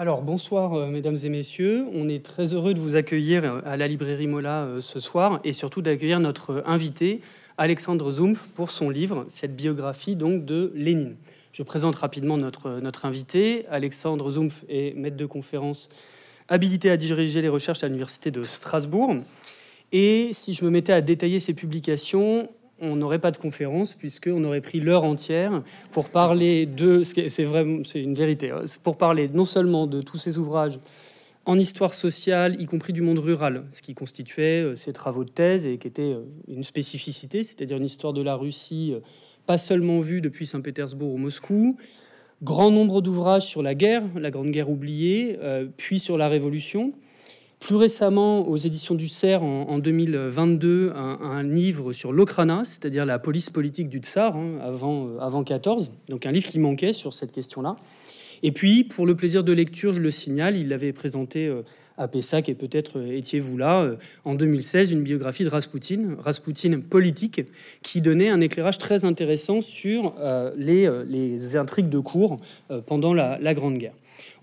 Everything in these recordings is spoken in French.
Alors bonsoir euh, mesdames et messieurs, on est très heureux de vous accueillir euh, à la librairie Mola euh, ce soir et surtout d'accueillir notre invité Alexandre Zumpf pour son livre, cette biographie donc de Lénine. Je présente rapidement notre, notre invité. Alexandre Zumpf est maître de conférence habilité à diriger les recherches à l'université de Strasbourg. Et si je me mettais à détailler ses publications, on n'aurait pas de conférence puisqu'on aurait pris l'heure entière pour parler de c'est vraiment c'est une vérité hein, pour parler non seulement de tous ces ouvrages en histoire sociale, y compris du monde rural, ce qui constituait euh, ses travaux de thèse et qui était euh, une spécificité, c'est-à-dire une histoire de la Russie euh, pas seulement vue depuis Saint-Pétersbourg ou Moscou, grand nombre d'ouvrages sur la guerre, la Grande Guerre oubliée, puis sur la Révolution, plus récemment, aux éditions du CERF, en, 2022, un, livre sur l'Okrana, c'est-à-dire la police politique du Tsar, hein, avant, euh, avant 14. Donc un livre qui manquait sur cette question-là. Et puis, pour le plaisir de lecture, je le signale, il l'avait présenté euh, à Pessac, et peut-être euh, étiez-vous là, en 2016, une biographie de Raspoutine, Raspoutine politique, qui donnait un éclairage très intéressant sur les, les, intrigues de cour pendant la Grande Guerre.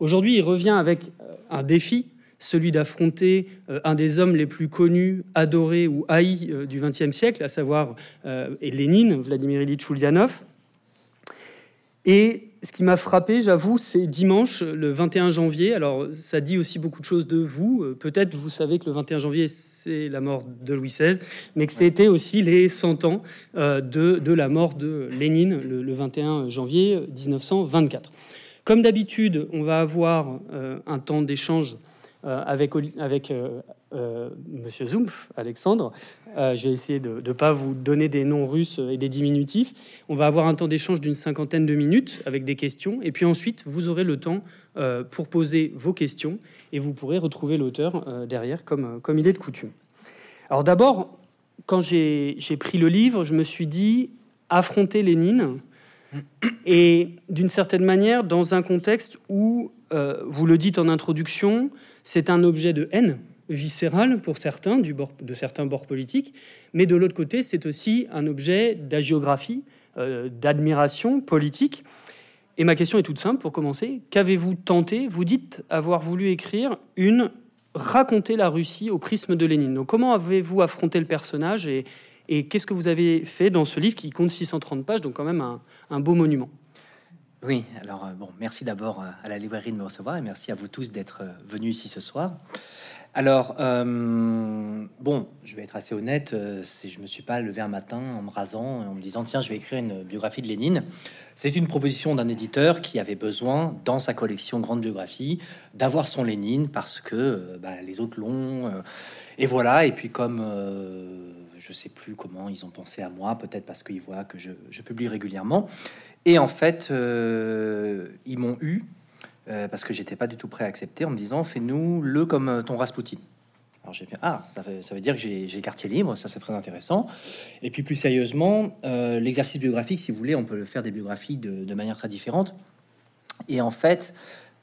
Aujourd'hui, il revient avec un défi celui d'affronter euh, un des hommes les plus connus, adorés ou haïs euh, du XXe siècle, à savoir euh, Lénine, Vladimir Ilyich Ulyanov. Et ce qui m'a frappé, j'avoue, c'est dimanche, le 21 janvier. Alors, ça dit aussi beaucoup de choses de vous. Peut-être vous savez que le 21 janvier, c'est la mort de Louis XVI, mais que c'était aussi les 100 ans de, de, la mort de Lénine le, 21 janvier 1924. Comme d'habitude, on va avoir un temps d'échange avec, avec euh, euh, Monsieur Zumpf, Alexandre. je vais essayer de ne pas vous donner des noms russes et des diminutifs. On va avoir un temps d'échange d'une cinquantaine de minutes avec des questions. Et puis ensuite, vous aurez le temps pour poser vos questions et vous pourrez retrouver l'auteur derrière comme, comme il est de coutume. Alors d'abord, quand j'ai pris le livre, je me suis dit affronter Lénine et d'une certaine manière dans un contexte où, vous le dites en introduction, c'est un objet de haine viscérale pour certains, du bord, de certains bords politiques, mais de l'autre côté, c'est aussi un objet d'agiographie, euh, d'admiration politique. Et ma question est toute simple pour commencer. Qu'avez-vous tenté Vous dites avoir voulu écrire une raconter la Russie au prisme de Lénine. Donc comment avez-vous affronté le personnage et, qu'est-ce que vous avez fait dans ce livre qui compte 630 pages, donc quand même un beau monument? Oui, alors euh, bon, merci d'abord euh, à la librairie de me recevoir et merci à vous tous d'être euh, venus ici ce soir. Alors, bon, je vais être assez honnête, c'est je me suis pas levé un matin en me rasant et en me disant tiens, je vais écrire une biographie de Lénine. C'est une proposition d'un éditeur qui avait besoin, dans sa collection Grande Biographie, d'avoir son Lénine parce que bah, les autres l'ont. et voilà, et puis comme je sais plus comment ils ont pensé à moi, peut-être parce qu'ils voient que je, je, publie régulièrement. Et en fait, euh, ils m'ont eu euh, parce que j'étais pas du tout prêt à accepter en me disant fais-nous le comme euh, ton Rasputin. Alors j'ai fait ah ça, veut dire que j'ai quartier libre, ça c'est très intéressant. Et puis plus sérieusement, l'exercice biographique, si vous voulez, on peut le faire des biographies de, de manière très différente. Et en fait,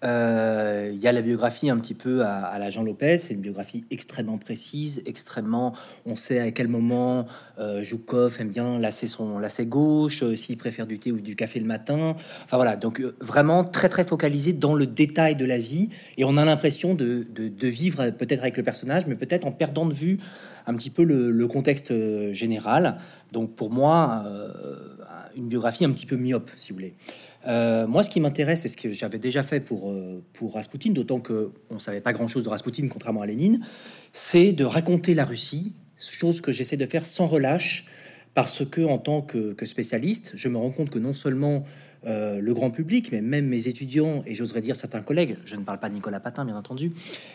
euh, il y a la biographie un petit peu à, la Jean Lopez, c'est une biographie extrêmement précise, extrêmement. On sait à quel moment euh, Joukov aime bien lasser son lacet gauche, euh, s'il préfère du thé ou du café le matin. Enfin voilà, donc euh, vraiment très très focalisé dans le détail de la vie et on a l'impression de, de, vivre peut-être avec le personnage, mais peut-être en perdant de vue un petit peu le, le contexte général. Donc pour moi, une biographie un petit peu myope, si vous voulez. Euh, moi, ce qui m'intéresse, c'est ce que j'avais déjà fait pour, euh, pour Rasputin, d'autant que on savait pas grand-chose de Rasputin, contrairement à Lénine, c'est de raconter la Russie, chose que j'essaie de faire sans relâche, parce que en tant que, spécialiste, je me rends compte que non seulement euh, le grand public, mais même mes étudiants, et j'oserais dire certains collègues, je ne parle pas de Nicolas Patin, bien entendu,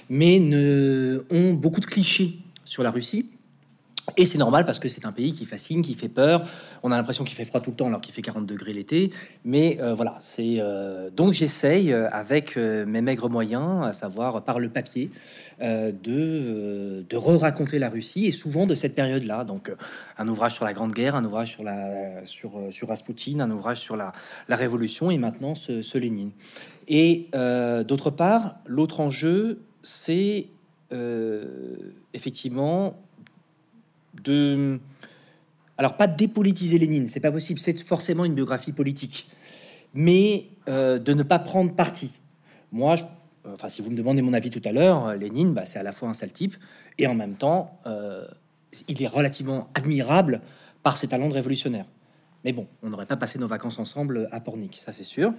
mais ne, ont beaucoup de clichés sur la Russie et c'est normal parce que c'est un pays qui fascine, qui fait peur. On a l'impression qu'il fait froid tout le temps alors qu'il fait 40 degrés l'été. Mais euh, voilà, c'est euh, donc j'essaye euh, avec mes maigres moyens, à savoir par le papier, de, de re-raconter la Russie et souvent de cette période-là. Donc un ouvrage sur la Grande Guerre, un ouvrage sur la sur sur Rasputin, un ouvrage sur la, la Révolution et maintenant ce, ce Lénine. Et d'autre part, l'autre enjeu, c'est effectivement de alors pas dépolitiser Lénine, c'est pas possible, c'est forcément une biographie politique, mais euh, de ne pas prendre parti. Moi, enfin, si vous me demandez mon avis tout à l'heure, Lénine, bah, c'est à la fois un sale type et en même temps, il est relativement admirable par ses talents de révolutionnaire. Mais bon, on n'aurait pas passé nos vacances ensemble à Pornic, ça c'est sûr.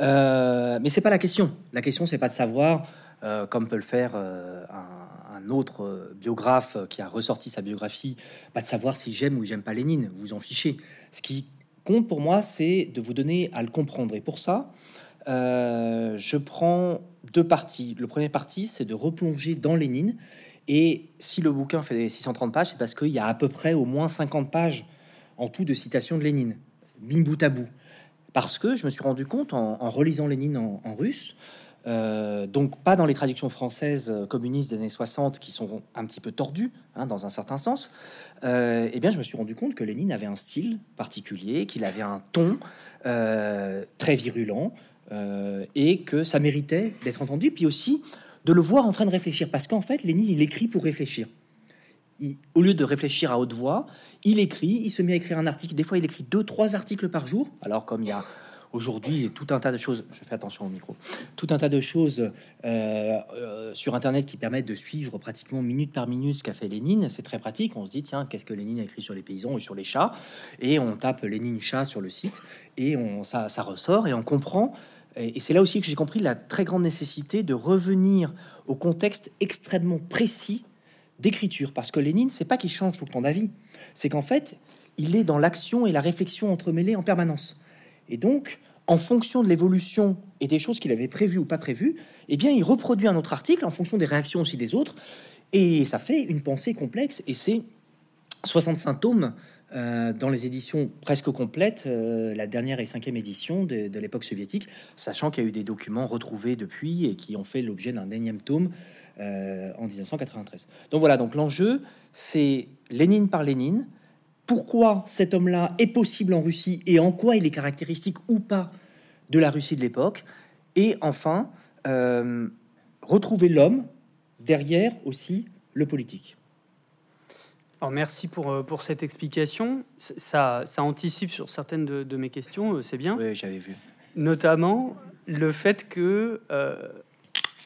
Euh, mais c'est pas la question. La question, c'est pas de savoir, euh, comme peut le faire euh, un, autre biographe qui a ressorti sa biographie, pas de savoir si j'aime ou j'aime pas Lénine. Vous en fichez. Ce qui compte pour moi, c'est de vous donner à le comprendre. Et pour ça, je prends deux parties. Le premier parti, c'est de replonger dans Lénine. Et si le bouquin fait 630 pages, c'est parce qu'il y a à peu près au moins 50 pages en tout de citations de Lénine, bim bout à bout parce que je me suis rendu compte en, relisant Lénine en, russe, euh, donc pas dans les traductions françaises euh, communistes des années 60 qui sont un petit peu tordues hein, dans un certain sens, euh, eh bien je me suis rendu compte que Lénine avait un style particulier, qu'il avait un ton très virulent et que ça méritait d'être entendu, puis aussi de le voir en train de réfléchir, parce qu'en fait Lénine il écrit pour réfléchir. au lieu de réfléchir à haute voix, il écrit, il se met à écrire un article. Des fois, il écrit deux, trois articles par jour. Alors, comme il y a aujourd'hui tout un tas de choses, je fais attention au micro, tout un tas de choses euh, euh, sur Internet qui permettent de suivre pratiquement minute par minute ce qu'a fait Lénine. C'est très pratique. On se dit, tiens, qu'est-ce que Lénine a écrit sur les paysans ou sur les chats? Et on tape Lénine chat sur le site et ça, ça ressort et on comprend. Et c'est là aussi que j'ai compris la très grande nécessité de revenir au contexte extrêmement précis d'écriture. Parce que Lénine, c'est pas qu'il change tout le temps d'avis c'est qu'en fait, il est dans l'action et la réflexion entremêlées en permanence. Et donc, en fonction de l'évolution et des choses qu'il avait prévues ou pas prévues, eh bien, il reproduit un autre article en fonction des réactions aussi des autres, et ça fait une pensée complexe. Et c'est 65 tomes euh, dans les éditions presque complètes, euh, la dernière et cinquième édition de, l'époque soviétique, sachant qu'il y a eu des documents retrouvés depuis et qui ont fait l'objet d'un énième tome euh, en 1993. Donc voilà, donc l'enjeu, c'est Lénine par Lénine. Pourquoi cet homme-là est possible en Russie et en quoi il est caractéristique ou pas de la Russie de l'époque. Et enfin, euh, retrouver l'homme derrière aussi le politique. Alors merci pour, euh, pour cette explication. Ça, ça anticipe sur certaines de, mes questions, c'est bien. Oui, j'avais vu. Notamment le fait que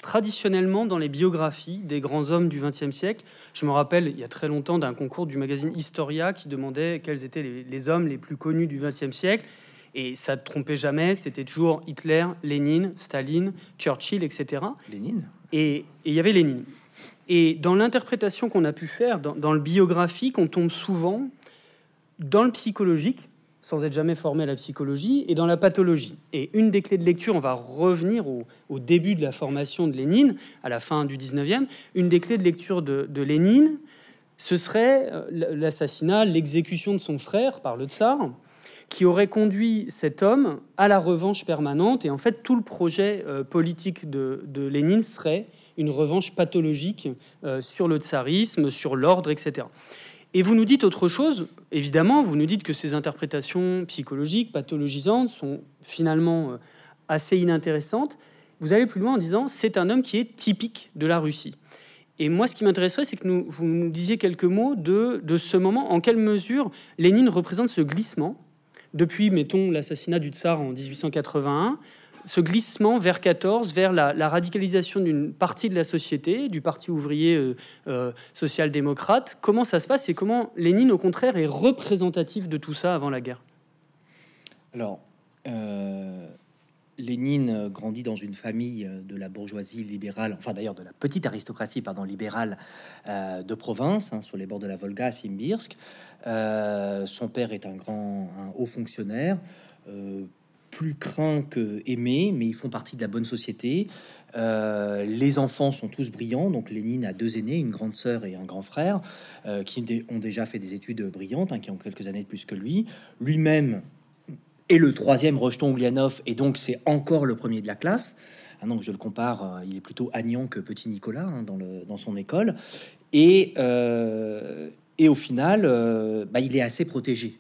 traditionnellement dans les biographies des grands hommes du XXe siècle. Je me rappelle il y a très longtemps d'un concours du magazine Historia qui demandait quels étaient les, hommes les plus connus du XXe siècle. Et ça ne trompait jamais, c'était toujours Hitler, Lénine, Staline, Churchill, etc. Lénine? Et il y avait Lénine. Et dans l'interprétation qu'on a pu faire, dans, dans le biographique, on tombe souvent dans le psychologique, sans être jamais formé à la psychologie, et dans la pathologie. Et une des clés de lecture, on va revenir au, début de la formation de Lénine, à la fin du 19e, une des clés de lecture de, Lénine, ce serait euh, l'assassinat, l'exécution de son frère par le tsar, qui aurait conduit cet homme à la revanche permanente. Et en fait, tout le projet euh, politique de, Lénine serait une revanche pathologique euh, sur le tsarisme, sur l'ordre, etc. Et vous nous dites autre chose, évidemment, vous nous dites que ces interprétations psychologiques, pathologisantes, sont finalement euh, assez inintéressantes. Vous allez plus loin en disant c'est un homme qui est typique de la Russie. Et moi, ce qui m'intéresserait, c'est que vous nous disiez quelques mots de, de ce moment, en quelle mesure Lénine représente ce glissement depuis, mettons, l'assassinat du tsar en 1881 ce glissement vers 14, vers la, radicalisation d'une partie de la société, du Parti ouvrier euh, euh, social-démocrate. Comment ça se passe et comment Lénine, au contraire, est représentatif de tout ça avant la guerre? Alors, euh, Lénine grandit dans une famille de la bourgeoisie libérale, enfin d'ailleurs de la petite aristocratie pardon, libérale de province, hein, sur les bords de la Volga à Simbirsk. son père est un grand, un haut fonctionnaire plus craint que aimé, mais ils font partie de la bonne société. Euh, les enfants sont tous brillants, donc Lénine a deux aînés, une grande sœur et un grand frère, euh, qui ont déjà fait des études brillantes, hein, qui ont quelques années de plus que lui. Lui-même est le troisième rejeton Oulianov, et donc c'est encore le premier de la classe. Donc je le compare, euh, il est plutôt Agnan que petit Nicolas hein, dans son école. Et, et au final, bah, il est assez protégé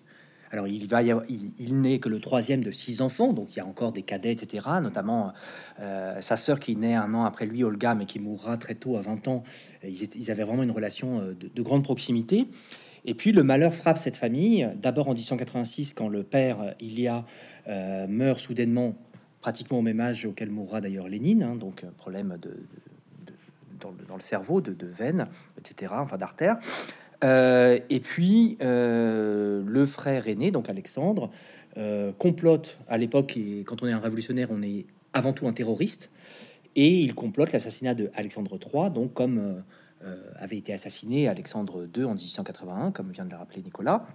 alors, il va il, n'est que le troisième de six enfants, donc il y a encore des cadets, etc. Notamment euh, sa sœur qui naît un an après lui, Olga, mais qui mourra très tôt, à 20 ans. Ils, avaient vraiment une relation euh, de, grande proximité. Et puis le malheur frappe cette famille. D'abord en 1886, quand le père Ilia euh, meurt soudainement pratiquement au même âge auquel mourra d'ailleurs Lénine, hein, donc problème de, dans, le, cerveau, de, de veines, etc., enfin d'artères. Et puis le frère aîné, donc Alexandre, complote à l'époque, et quand on est un révolutionnaire, on est avant tout un terroriste, et il complote l'assassinat de Alexandre III, donc comme euh, avait été assassiné Alexandre II en 1881, comme vient de le rappeler Nicolas.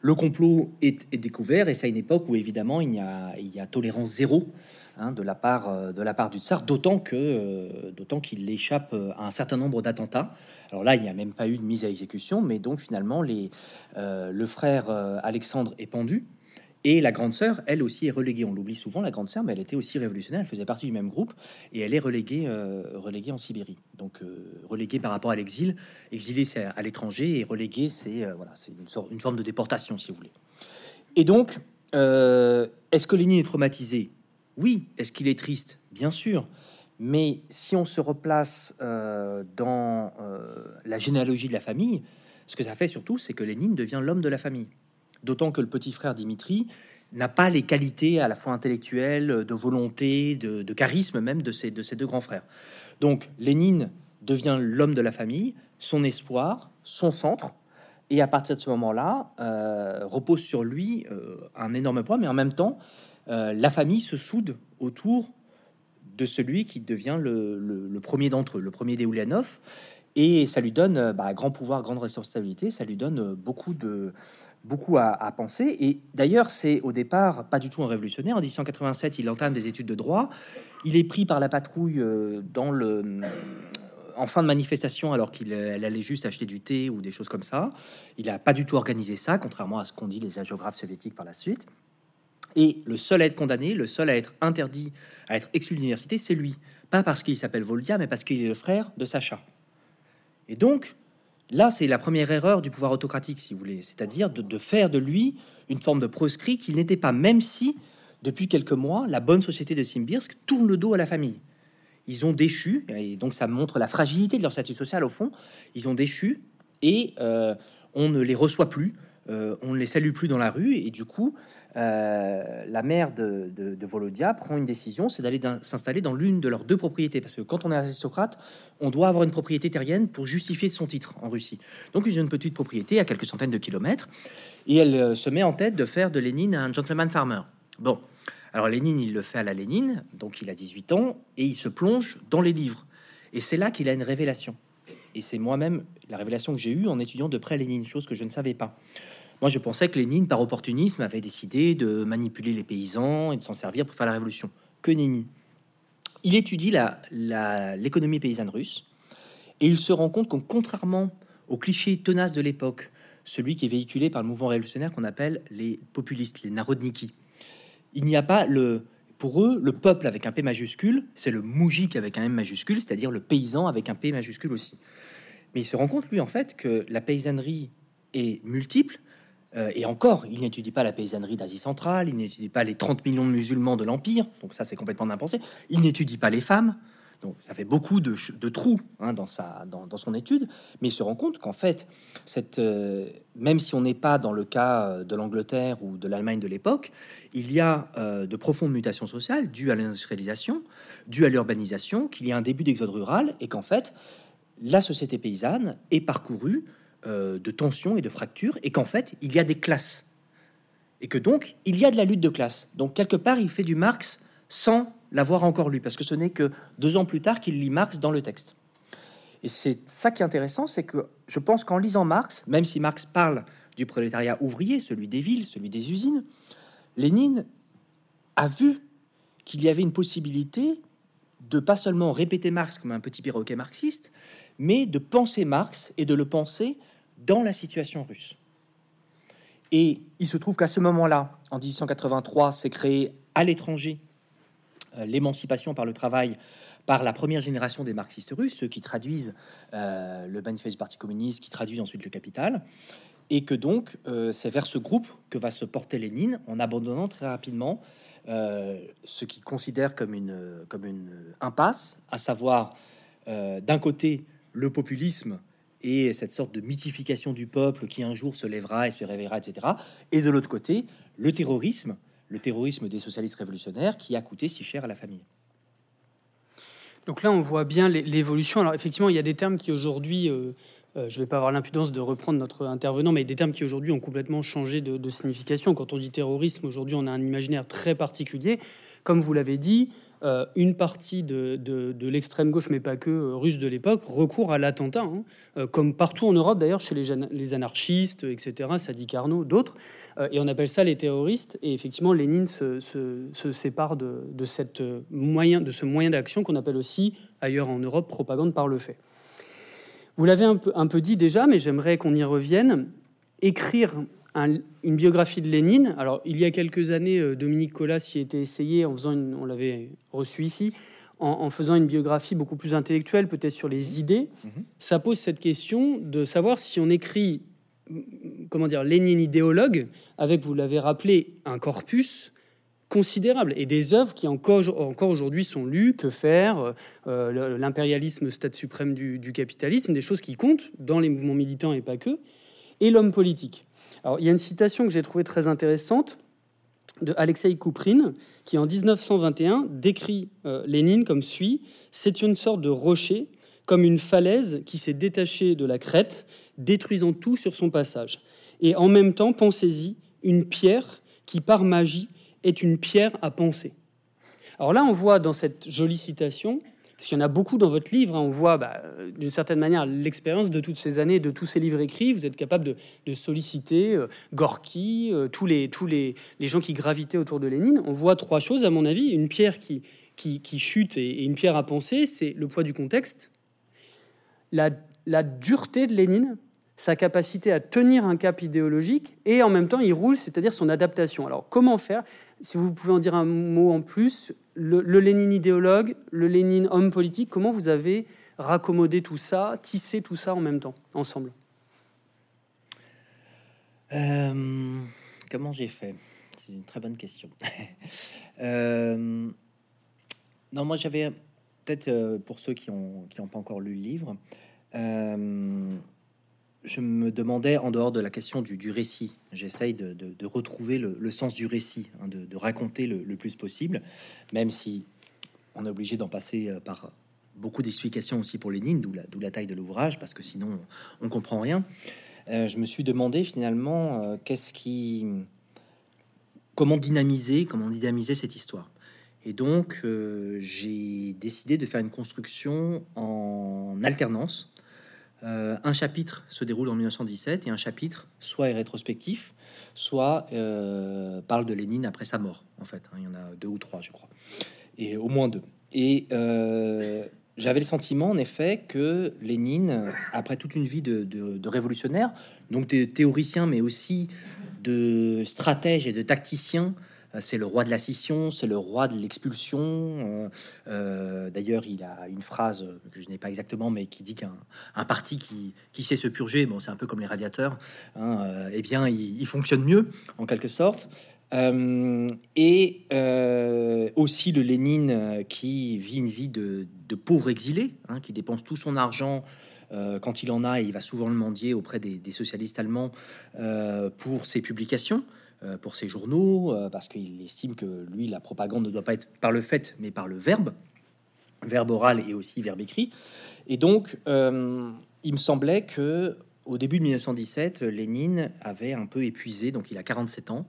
Le complot est, découvert et c'est à une époque où évidemment il y a tolérance zéro hein, de, la part, euh, de la part du tsar, d'autant que euh, d'autant qu'il échappe à un certain nombre d'attentats. Alors là, il n'y a même pas eu de mise à exécution, mais donc finalement les, le frère Alexandre est pendu et la grande sœur, elle aussi, est reléguée. On l'oublie souvent, la grande sœur, mais elle était aussi révolutionnaire. Elle faisait partie du même groupe et elle est reléguée, euh, reléguée en Sibérie. Donc euh, reléguée par rapport à l'exil. Exilé, c'est à l'étranger et relégué, c'est euh, voilà, c'est une, une forme de déportation, si vous voulez. Et donc, est-ce que Lénine est traumatisé Oui. Est-ce qu'il est triste? Bien sûr. Mais si on se replace dans la généalogie de la famille, ce que ça fait surtout, c'est que Lénine devient l'homme de la famille. D'autant que le petit frère Dimitri n'a pas les qualités à la fois intellectuelles, de volonté, de, charisme même de ses, de ses deux grands frères. Donc Lénine devient l'homme de la famille, son espoir, son centre, et à partir de ce moment-là, euh, repose sur lui euh, un énorme poids, mais en même temps, euh, la famille se soude autour de celui qui devient le, premier d'entre eux, le premier des Oulianov, et ça lui donne bah, grand pouvoir, grande responsabilité, ça lui donne beaucoup de, beaucoup à, penser. Et d'ailleurs, c'est au départ pas du tout un révolutionnaire. En 1887, il entame des études de droit. Il est pris par la patrouille euh, dans le, euh, en fin de manifestation, alors qu'il allait juste acheter du thé ou des choses comme ça. Il n'a pas du tout organisé ça, contrairement à ce qu'ont dit les géographes soviétiques par la suite. Et le seul à être condamné, le seul à être interdit, à être exclu de l'université, c'est lui. Pas parce qu'il s'appelle Voldia, mais parce qu'il est le frère de Sacha. Et donc, Là, c'est la première erreur du pouvoir autocratique, si vous voulez, c'est-à-dire de, faire de lui une forme de proscrit qu'il n'était pas, même si, depuis quelques mois, la bonne société de Simbirsk tourne le dos à la famille. Ils ont déchu, et donc ça montre la fragilité de leur statut social au fond, ils ont déchu, et euh, on ne les reçoit plus, euh, on ne les salue plus dans la rue, et du coup, euh, la mère de, de, Volodia prend une décision, c'est d'aller s'installer dans l'une de leurs deux propriétés, parce que quand on est aristocrate, on doit avoir une propriété terrienne pour justifier son titre en Russie. Donc une petite propriété à quelques centaines de kilomètres, et elle euh, se met en tête de faire de Lénine un gentleman farmer. Bon, alors Lénine, il le fait à la Lénine, donc il a 18 ans, et il se plonge dans les livres. Et c'est là qu'il a une révélation. Et c'est moi-même la révélation que j'ai eue en étudiant de près Lénine, chose que je ne savais pas. Moi, je pensais que Lénine, par opportunisme, avait décidé de manipuler les paysans et de s'en servir pour faire la révolution. Que nenni. Il étudie l'économie paysanne russe et il se rend compte qu'en contrairement au cliché tenace de l'époque, celui qui est véhiculé par le mouvement révolutionnaire qu'on appelle les populistes, les narodniki, il n'y a pas le pour eux, le peuple avec un P majuscule, c'est le moujik avec un M majuscule, c'est-à-dire le paysan avec un P majuscule aussi. Mais il se rend compte, lui, en fait, que la paysannerie est multiple euh, et encore, il n'étudie pas la paysannerie d'Asie centrale, il n'étudie pas les 30 millions de musulmans de l'Empire, donc ça c'est complètement d'impensé. Il n'étudie pas les femmes, donc ça fait beaucoup de, trous hein, dans, sa, dans, son étude, mais il se rend compte qu'en fait, euh, même si on n'est pas dans le cas euh, de l'Angleterre ou de l'Allemagne de l'époque, il y a de profondes mutations sociales dues à l'industrialisation, dues à l'urbanisation, qu'il y a un début d'exode rural et qu'en fait, la société paysanne est parcourue euh, de tensions et de fractures, et qu'en fait, il y a des classes. Et que donc, il y a de la lutte de classe. Donc, quelque part, il fait du Marx sans l'avoir encore lu, parce que ce n'est que deux ans plus tard qu'il lit Marx dans le texte. Et c'est ça qui est intéressant, c'est que je pense qu'en lisant Marx, même si Marx parle du prolétariat ouvrier, celui des villes, celui des usines, Lénine a vu qu'il y avait une possibilité de pas seulement répéter Marx comme un petit perroquet marxiste, mais de penser Marx et de le penser dans la situation russe. Et il se trouve qu'à ce moment-là, en 1883, s'est créé à l'étranger l'émancipation par le travail par la première génération des marxistes russes, ceux qui traduisent euh, le manifeste du Parti communiste, qui traduisent ensuite le Capital, et que donc euh, c'est vers ce groupe que va se porter Lénine en abandonnant très rapidement ce qu'il considère comme une, comme une impasse, à savoir d'un côté le populisme et cette sorte de mythification du peuple qui un jour se lèvera et se réveillera, etc. Et de l'autre côté, le terrorisme, le terrorisme des socialistes révolutionnaires qui a coûté si cher à la famille. Donc là, on voit bien l'évolution. Alors effectivement, il y a des termes qui aujourd'hui, euh, euh, je ne vais pas avoir l'impudence de reprendre notre intervenant, mais des termes qui aujourd'hui ont complètement changé de, signification. Quand on dit terrorisme, aujourd'hui, on a un imaginaire très particulier. Comme vous l'avez dit, euh, une partie de, l'extrême gauche, mais pas que russe de l'époque, recourt à l'attentat, hein. comme partout en Europe d'ailleurs, chez les, les, anarchistes, etc., Sadi Carnot, d'autres. Euh, et on appelle ça les terroristes. Et effectivement, Lénine se, sépare de, cette moyen, de ce moyen d'action qu'on appelle aussi, ailleurs en Europe, propagande par le fait. Vous l'avez un peu, un peu dit déjà, mais j'aimerais qu'on y revienne. Écrire une biographie de Lénine. Alors, il y a quelques années, euh, Dominique Collas y était essayé en faisant une, on l'avait reçu ici, en, faisant une biographie beaucoup plus intellectuelle, peut-être sur les idées. Mm-hmm. Ça pose cette question de savoir si on écrit comment dire, Lénine idéologue, avec, vous l'avez rappelé, un corpus considérable et des œuvres qui encore, encore aujourd'hui sont lues, que faire, euh, l'impérialisme, stade suprême du, capitalisme, des choses qui comptent dans les mouvements militants et pas que, et l'homme politique. Alors, il y a une citation que j'ai trouvée très intéressante de Alexei Kouprine, qui en 1921 décrit euh, Lénine comme suit C'est une sorte de rocher, comme une falaise qui s'est détachée de la crête détruisant tout sur son passage. Et en même temps, pensez-y, une pierre qui, par magie, est une pierre à penser. Alors là, on voit dans cette jolie citation, parce qu'il y en a beaucoup dans votre livre, hein, on voit bah, d'une certaine manière l'expérience de toutes ces années, de tous ces livres écrits. Vous êtes capable de, solliciter euh, Gorky, euh, tous, les, gens qui gravitaient autour de Lénine. On voit trois choses, à mon avis. Une pierre qui, chute et, et, une pierre à penser, c'est le poids du contexte, la, la dureté de Lénine, sa capacité à tenir un cap idéologique, et en même temps il roule, c'est-à-dire son adaptation. Alors comment faire? Si vous pouvez en dire un mot en plus, le, Lénine idéologue, le Lénine homme politique, comment vous avez raccommodé tout ça, tissé tout ça en même temps, ensemble? Euh, Comment j'ai fait? C'est une très bonne question. Euh, non, moi j'avais peut-être euh, pour ceux qui n'ont qui pas encore lu le livre, je me demandais, en dehors de la question du, récit, j'essaye de, retrouver le, sens du récit, hein, de, raconter le, plus possible, même si on est obligé d'en passer euh, par beaucoup d'explications aussi pour Lénine, d'où la, taille de l'ouvrage, parce que sinon on, comprend rien. Euh, je me suis demandé finalement euh, comment dynamiser, comment dynamiser cette histoire. Et donc j'ai décidé de faire une construction en alternance euh, un chapitre se déroule en 1917 et un chapitre soit est rétrospectif, soit euh, parle de Lénine après sa mort. En fait, hein. il y en a deux ou trois, je crois, et au moins deux. Et euh, j'avais le sentiment, en effet, que Lénine, après toute une vie de, de révolutionnaire, donc de théoricien, mais aussi de stratège et de tacticien, c'est le roi de la scission, c'est le roi de l'expulsion. Euh, euh, d'ailleurs, il a une phrase que je n'ai pas exactement, mais qui dit qu'un parti qui, sait se purger, bon, c'est un peu comme les radiateurs, hein, eh bien, il, fonctionne mieux, en quelque sorte. et aussi le Lénine qui vit une vie de, pauvre exilé, hein, qui dépense tout son argent quand il en a, et il va souvent le mendier auprès des socialistes allemands pour ses publications. Euh, pour ses journaux, euh, parce qu'il estime que lui, la propagande ne doit pas être par le fait, mais par le verbe, verbe oral et aussi verbe écrit. Et donc, euh, il me semblait que au début de 1917, Lénine avait un peu épuisé, donc il a 47 ans,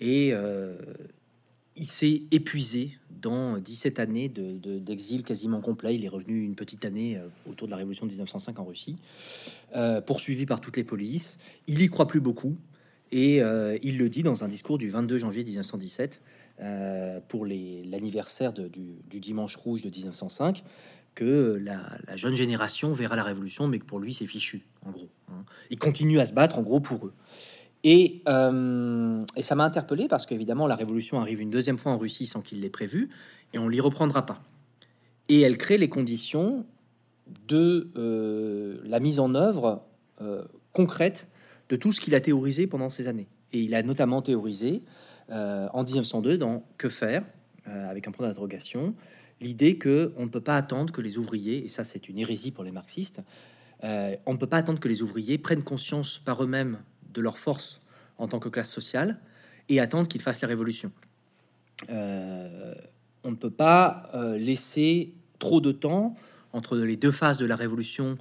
et il s'est épuisé dans 17 années d'exil quasiment complet. Il est revenu une petite année autour de la révolution de 1905 en Russie, poursuivi par toutes les polices. Il y croit plus beaucoup. Et euh, il le dit dans un discours du 22 janvier 1917 euh, pour l'anniversaire du, dimanche rouge de 1905 que la, jeune génération verra la révolution, mais que pour lui c'est fichu, en gros. Hein. Il continue à se battre, en gros, pour eux. Et, euh, ça m'a interpellé parce qu'évidemment la révolution arrive une deuxième fois en Russie sans qu'il l'ait prévu, et on l'y reprendra pas. Et elle crée les conditions de la mise en œuvre concrète de tout ce qu'il a théorisé pendant ces années. Et il a notamment théorisé euh, en 1902 dans Que faire euh, avec un point d'interrogation l'idée que on ne peut pas attendre que les ouvriers, et ça c'est une hérésie pour les marxistes, euh, on ne peut pas attendre que les ouvriers prennent conscience par eux-mêmes de leur force en tant que classe sociale et attendre qu'ils fassent la révolution. on ne peut pas laisser trop de temps entre les deux phases de la révolution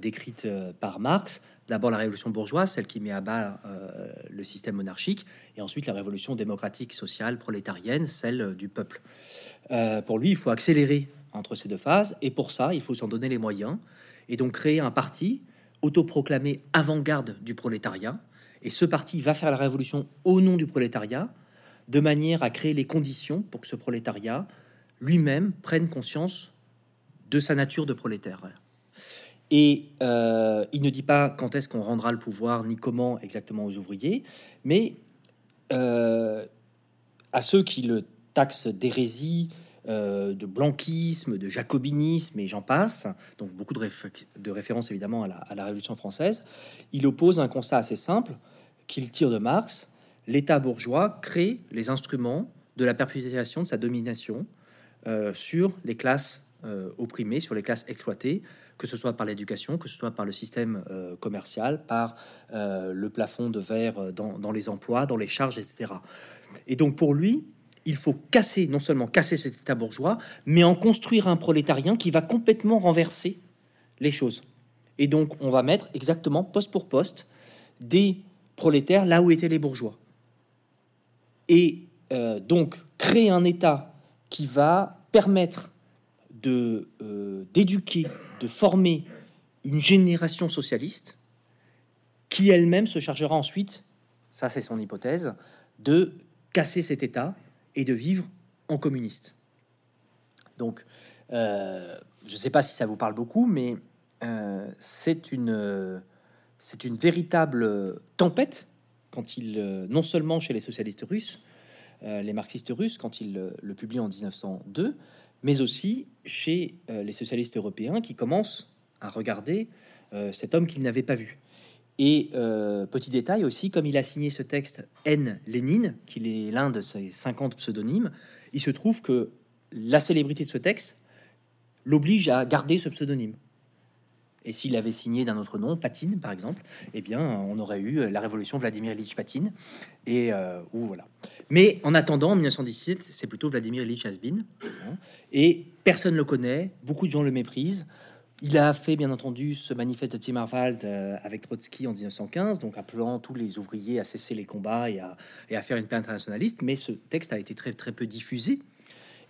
décrite par Marx, D'abord la révolution bourgeoise, celle qui met à bas euh, le système monarchique, et ensuite la révolution démocratique, sociale, prolétarienne, celle euh, du peuple. Euh, pour lui, il faut accélérer entre ces deux phases, et pour ça, il faut s'en donner les moyens, et donc créer un parti autoproclamé avant-garde du prolétariat. Et ce parti va faire la révolution au nom du prolétariat, de manière à créer les conditions pour que ce prolétariat lui-même prenne conscience de sa nature de prolétaire. Et euh, il ne dit pas quand est-ce qu'on rendra le pouvoir, ni comment exactement aux ouvriers, mais euh, à ceux qui le taxent d'hérésie, euh, de blanquisme, de jacobinisme, et j'en passe, donc beaucoup de, références évidemment à la, à la, Révolution française, il oppose un constat assez simple qu'il tire de Marx, l'État bourgeois crée les instruments de la perpétuation de sa domination sur les classes opprimées, sur les classes exploitées, que ce soit par l'éducation, que ce soit par le système euh, commercial, par euh, le plafond de verre euh, dans, les emplois, dans les charges, etc. Et donc pour lui, il faut casser, non seulement casser cet État bourgeois, mais en construire un prolétarien qui va complètement renverser les choses. Et donc on va mettre exactement poste pour poste des prolétaires là où étaient les bourgeois. Et donc créer un État qui va permettre de d'éduquer de former une génération socialiste qui elle-même se chargera ensuite, ça c'est son hypothèse, de casser cet État et de vivre en communiste. Donc, euh, je ne sais pas si ça vous parle beaucoup, mais euh, c'est une, c'est une véritable tempête quand il, non seulement chez les socialistes russes, euh, les marxistes russes, quand il le publie en 1902, mais aussi chez euh, les socialistes européens qui commencent à regarder euh, cet homme qu'ils n'avaient pas vu. Et euh, petit détail aussi, comme il a signé ce texte N. Lénine, qu'il est l'un de ses 50 pseudonymes, il se trouve que la célébrité de ce texte l'oblige à garder ce pseudonyme. Et s'il avait signé d'un autre nom, Patine par exemple, eh bien, on aurait eu la révolution Vladimir Ilyich Patine. Et voilà. Mais en attendant, en 1917, c'est plutôt Vladimir Ilyich Hasbin. Hein, et personne ne le connaît, beaucoup de gens le méprisent. Il a fait, bien entendu, ce manifeste de Timmerwald euh, avec Trotsky en 1915, donc appelant tous les ouvriers à cesser les combats et à, faire une paix internationaliste. Mais ce texte a été très, très peu diffusé.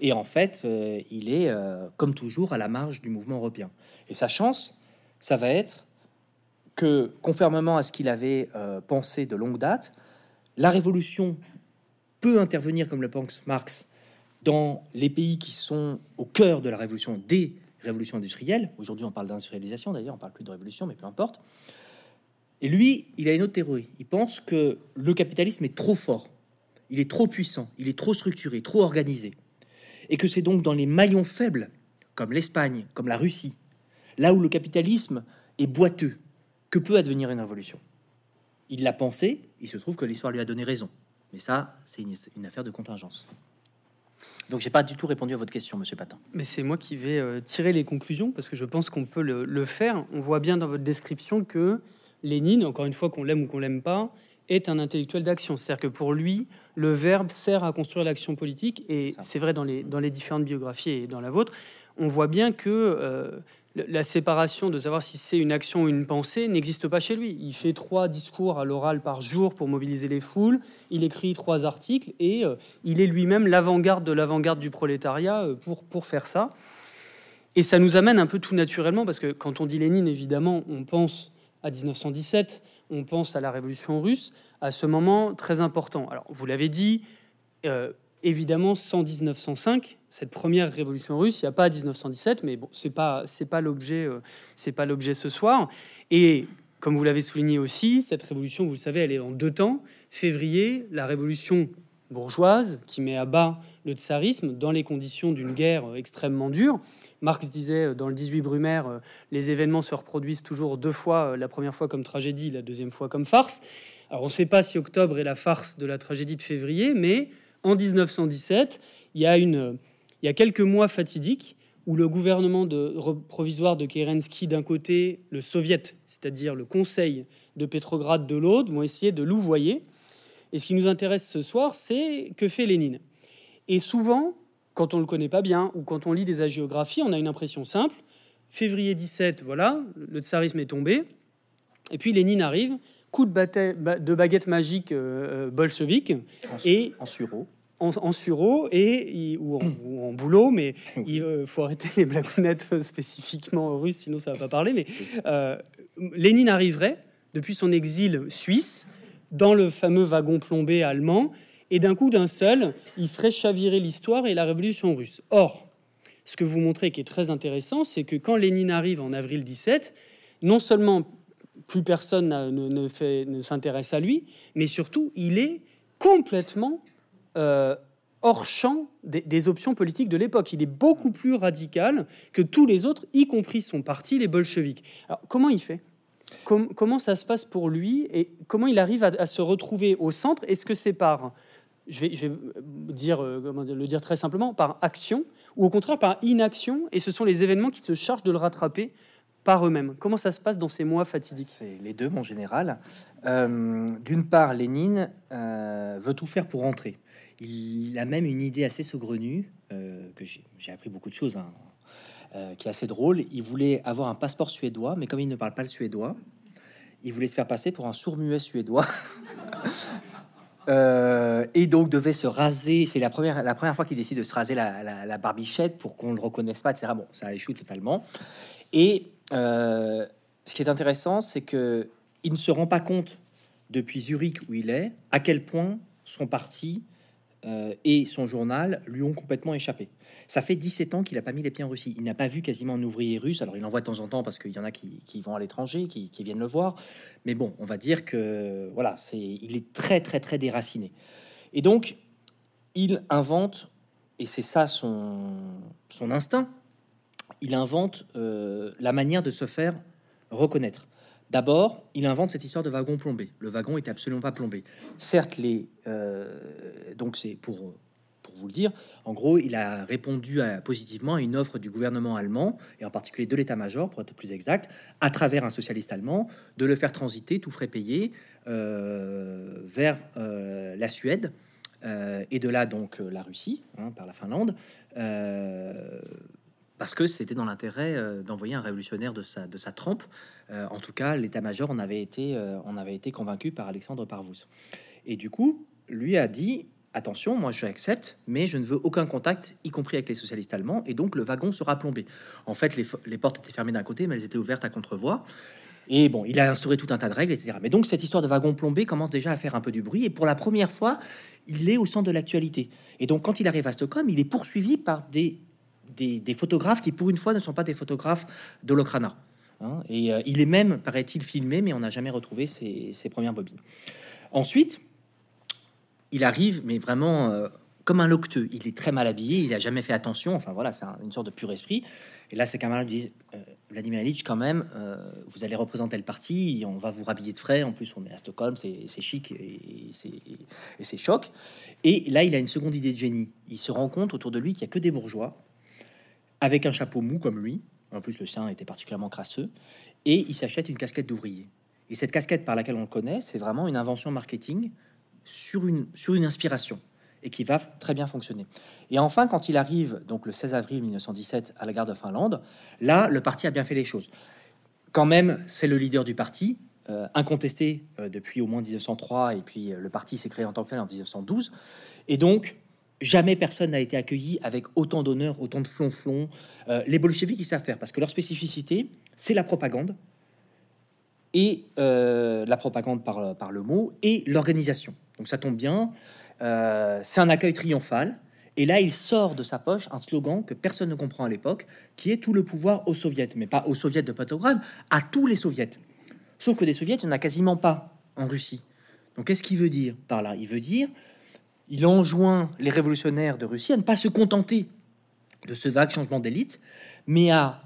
Et en fait, euh, il est, euh, comme toujours, à la marge du mouvement européen. Et sa chance, ça va être que, conformément à ce qu'il avait pensé de longue date, la révolution peut intervenir, comme le pense Marx, dans les pays qui sont au cœur de la révolution, des révolutions industrielles. Aujourd'hui, on parle d'industrialisation, d'ailleurs, on parle plus de révolution, mais peu importe. Et lui, il a une autre théorie. Il pense que le capitalisme est trop fort, il est trop puissant, il est trop structuré, trop organisé. Et que c'est donc dans les maillons faibles, comme l'Espagne, comme la Russie, là où le capitalisme est boiteux, que peut advenir une révolution. Il l'a pensé, il se trouve que l'histoire lui a donné raison. Mais ça, c'est une, affaire de contingence. Donc, j'ai pas du tout répondu à votre question, Monsieur Patin. Mais c'est moi qui vais euh, tirer les conclusions parce que je pense qu'on peut le, faire. On voit bien dans votre description que Lénine, encore une fois, qu'on l'aime ou qu'on l'aime pas, est un intellectuel d'action. C'est-à-dire que pour lui, le verbe sert à construire l'action politique. Et c'est vrai dans les, dans les différentes biographies et dans la vôtre, on voit bien que euh, la séparation de savoir si c'est une action ou une pensée n'existe pas chez lui. Il fait trois discours à l'oral par jour pour mobiliser les foules, il écrit trois articles et euh, il est lui-même l'avant-garde de l'avant-garde du prolétariat euh, pour, pour faire ça. Et ça nous amène un peu tout naturellement, parce que quand on dit Lénine, évidemment, on pense à 1917, on pense à la révolution russe, à ce moment très important. Alors, vous l'avez dit, euh, évidemment, sans 1905, cette première révolution russe, il n'y a pas 1917, mais bon, c'est pas l'objet euh, pas l'objet ce soir. Et comme vous l'avez souligné aussi, cette révolution, vous le savez, elle est en deux temps. Février, la révolution bourgeoise qui met à bas le tsarisme dans les conditions d'une guerre extrêmement dure. Marx disait euh, dans le 18 Brumaire, euh, les événements se reproduisent toujours deux fois, la première fois comme tragédie, la deuxième fois comme farce. Alors on ne sait pas si octobre est la farce de la tragédie de février, mais en 1917, il y a, une, il y a quelques mois fatidiques où le gouvernement de, provisoire de Kerensky d'un côté, le soviet, c'est-à-dire le conseil de Pétrograd de l'autre, vont essayer de louvoyer. Et ce qui nous intéresse ce soir, c'est que fait Lénine. Et souvent, quand on le connaît pas bien ou quand on lit des hagiographies, on a une impression simple. Février 17, voilà, le tsarisme est tombé. Et puis Lénine arrive, coup de, de baguette magique euh, bolchevique et en sureau en, sureau et ou, en, boulot, mais il euh, faut arrêter les blagounettes spécifiquement russes, sinon ça va pas parler. Mais euh, Lénine arriverait depuis son exil suisse dans le fameux wagon plombé allemand, et d'un coup d'un seul, il ferait chavirer l'histoire et la révolution russe. Or, ce que vous montrez qui est très intéressant, c'est que quand Lénine arrive en avril 17, non seulement plus personne ne, ne, fait, ne s'intéresse à lui, mais surtout il est complètement euh, hors champ des, options politiques de l'époque. Il est beaucoup plus radical que tous les autres, y compris son parti, les bolcheviks. Alors, comment il fait? Comment ça se passe pour lui et comment il arrive à, se retrouver au centre? Est-ce que c'est par, je vais, dire, euh, comment le dire très simplement, par action ou au contraire par inaction Et ce sont les événements qui se chargent de le rattraper par eux-mêmes? Comment ça se passe dans ces mois fatidiques? C'est les deux, mon général. Euh, d'une part, Lénine veut tout faire pour rentrer. Il a même une idée assez saugrenue, euh, que j'ai appris beaucoup de choses, hein, euh, qui est assez drôle. Il voulait avoir un passeport suédois, mais comme il ne parle pas le suédois, il voulait se faire passer pour un sourd-muet suédois. Euh, et donc devait se raser. C'est la première, la première fois qu'il décide de se raser la, barbichette pour qu'on ne le reconnaisse pas, etc. Bon, ça a échoué totalement. Et ce qui est intéressant, c'est que il ne se rend pas compte depuis Zurich où il est à quel point son parti euh, et son journal lui ont complètement échappé. Ça fait 17 ans qu'il n'a pas mis les pieds en Russie. Il n'a pas vu quasiment un ouvrier russe. Alors il en voit de temps en temps parce qu'il y en a qui, vont à l'étranger, qui, viennent le voir. Mais bon, on va dire que voilà, c'est il est très très très déraciné. Et donc il invente, et c'est ça son, instinct, il invente euh, la manière de se faire reconnaître. D'abord, il invente cette histoire de wagon plombé. Le wagon était absolument pas plombé. Certes, les euh, donc c'est pour pour vous le dire. En gros, il a répondu positivement à une offre du gouvernement allemand et en particulier de l'état-major, pour être plus exact, à travers un socialiste allemand, de le faire transiter, tout frais payé, euh, vers euh, la Suède. et de là donc la Russie hein, par la Finlande parce que c'était dans l'intérêt euh, d'envoyer un révolutionnaire de sa, de sa trempe. Euh, en tout cas, l'état-major en avait été, euh, été convaincu par Alexandre Parvus. Et du coup, lui a dit attention, moi je accepte, mais je ne veux aucun contact, y compris avec les socialistes allemands, et donc le wagon sera plombé. En fait, les, les portes étaient fermées d'un côté, mais elles étaient ouvertes à contre-voie. Et bon, il a instauré tout un tas de règles, etc. Mais donc cette histoire de wagon plombé commence déjà à faire un peu du bruit, et pour la première fois, il est au centre de l'actualité. Et donc quand il arrive à Stockholm, il est poursuivi par des des, photographes qui, pour une fois, ne sont pas des photographes d'Holocrana. Hein. et euh, il est même, paraît-il, filmé, mais on n'a jamais retrouvé ses, premières bobines. Ensuite, il arrive, mais vraiment euh, comme un locteux. Il est très mal habillé, il n'a jamais fait attention. Enfin voilà, c'est une sorte de pur esprit. Et là, ses camarades disent euh, Vladimir Ilitch, quand même, vous allez représenter le parti, on va vous rhabiller de frais. En plus, on est à Stockholm, c'est chic et c'est choc. Et là, il a une seconde idée de génie. Il se rend compte autour de lui qu'il n'y a que des bourgeois avec un chapeau mou comme lui. En plus, le sien était particulièrement crasseux. Et il s'achète une casquette d'ouvrier. Et cette casquette par laquelle on le connaît, c'est vraiment une invention marketing sur une, sur une inspiration et qui va très bien fonctionner. Et enfin, quand il arrive, donc le 16 avril 1917, à la gare de Finlande, là, le parti a bien fait les choses. Quand même, c'est le leader du parti, euh, incontesté euh, depuis au moins 1903, et puis euh, le parti s'est créé en tant que tel en 1912. Et donc, Jamais personne n'a été accueilli avec autant d'honneur, autant de flonflon. Euh, les bolcheviks, ils savent faire parce que leur spécificité, c'est la propagande et euh, la propagande par, par le mot et l'organisation. Donc ça tombe bien. Euh, c'est un accueil triomphal. Et là, il sort de sa poche un slogan que personne ne comprend à l'époque, qui est tout le pouvoir aux soviets, mais pas aux soviets de Petrograd, à tous les soviets. Sauf que des soviets, il n'y en a quasiment pas en Russie. Donc qu'est-ce qu'il veut dire par là? Il veut dire il enjoint les révolutionnaires de Russie à ne pas se contenter de ce vague changement d'élite, mais à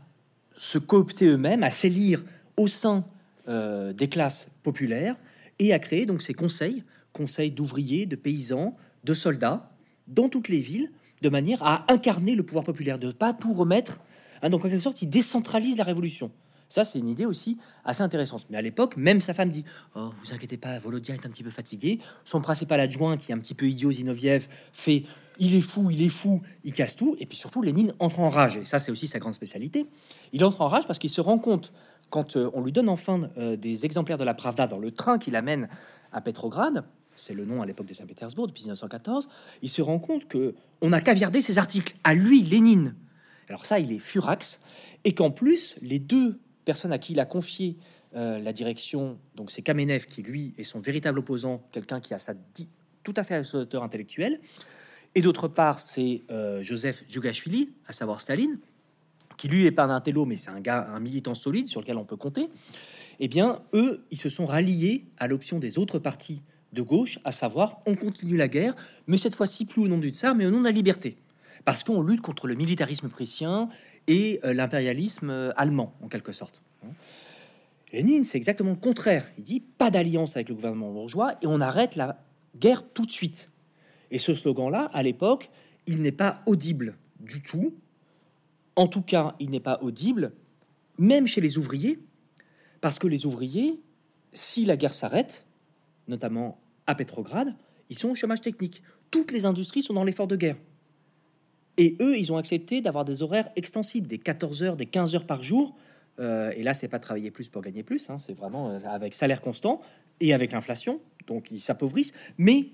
se coopter eux-mêmes, à s'élire au sein euh, des classes populaires et à créer donc ces conseils, conseils d'ouvriers, de paysans, de soldats, dans toutes les villes, de manière à incarner le pouvoir populaire, de ne pas tout remettre. Hein, donc en quelque sorte, il décentralise la révolution. Ça, c'est une idée aussi assez intéressante. Mais à l'époque, même sa femme dit Oh, vous inquiétez pas, Volodya est un petit peu fatigué. Son principal adjoint, qui est un petit peu idiot, Zinoviev, fait Il est fou, il est fou, il casse tout. Et puis surtout, Lénine entre en rage. Et ça, c'est aussi sa grande spécialité. Il entre en rage parce qu'il se rend compte, quand euh, on lui donne enfin euh, des exemplaires de la Pravda dans le train qui l'amène à Petrograd, c'est le nom à l'époque de Saint-Pétersbourg, depuis 1914, il se rend compte que on a caviardé ses articles à lui, Lénine. Alors ça, il est furax, et qu'en plus, les deux personne à qui il a confié euh, la direction, donc c'est Kamenev qui lui est son véritable opposant, quelqu'un qui a sa tout à fait à hauteur intellectuelle, et d'autre part c'est euh, Joseph Djougashvili, à savoir Staline, qui lui est pas un intello, mais c'est un gars, un militant solide sur lequel on peut compter. Eh bien, eux, ils se sont ralliés à l'option des autres partis de gauche, à savoir on continue la guerre, mais cette fois-ci plus au nom du tsar, mais au nom de la liberté, parce qu'on lutte contre le militarisme prussien et euh, l'impérialisme euh, allemand, en quelque sorte. Lénine, c'est exactement le contraire. Il dit pas d'alliance avec le gouvernement bourgeois et on arrête la guerre tout de suite. Et ce slogan-là, à l'époque, il n'est pas audible du tout. En tout cas, il n'est pas audible, même chez les ouvriers, parce que les ouvriers, si la guerre s'arrête, notamment à Petrograd, ils sont au chômage technique. Toutes les industries sont dans l'effort de guerre. Et eux, ils ont accepté d'avoir des horaires extensibles, des 14 heures, des 15 heures par jour. Euh, et là, c'est pas travailler plus pour gagner plus, hein, c'est vraiment euh, avec salaire constant et avec l'inflation. Donc, ils s'appauvrissent, mais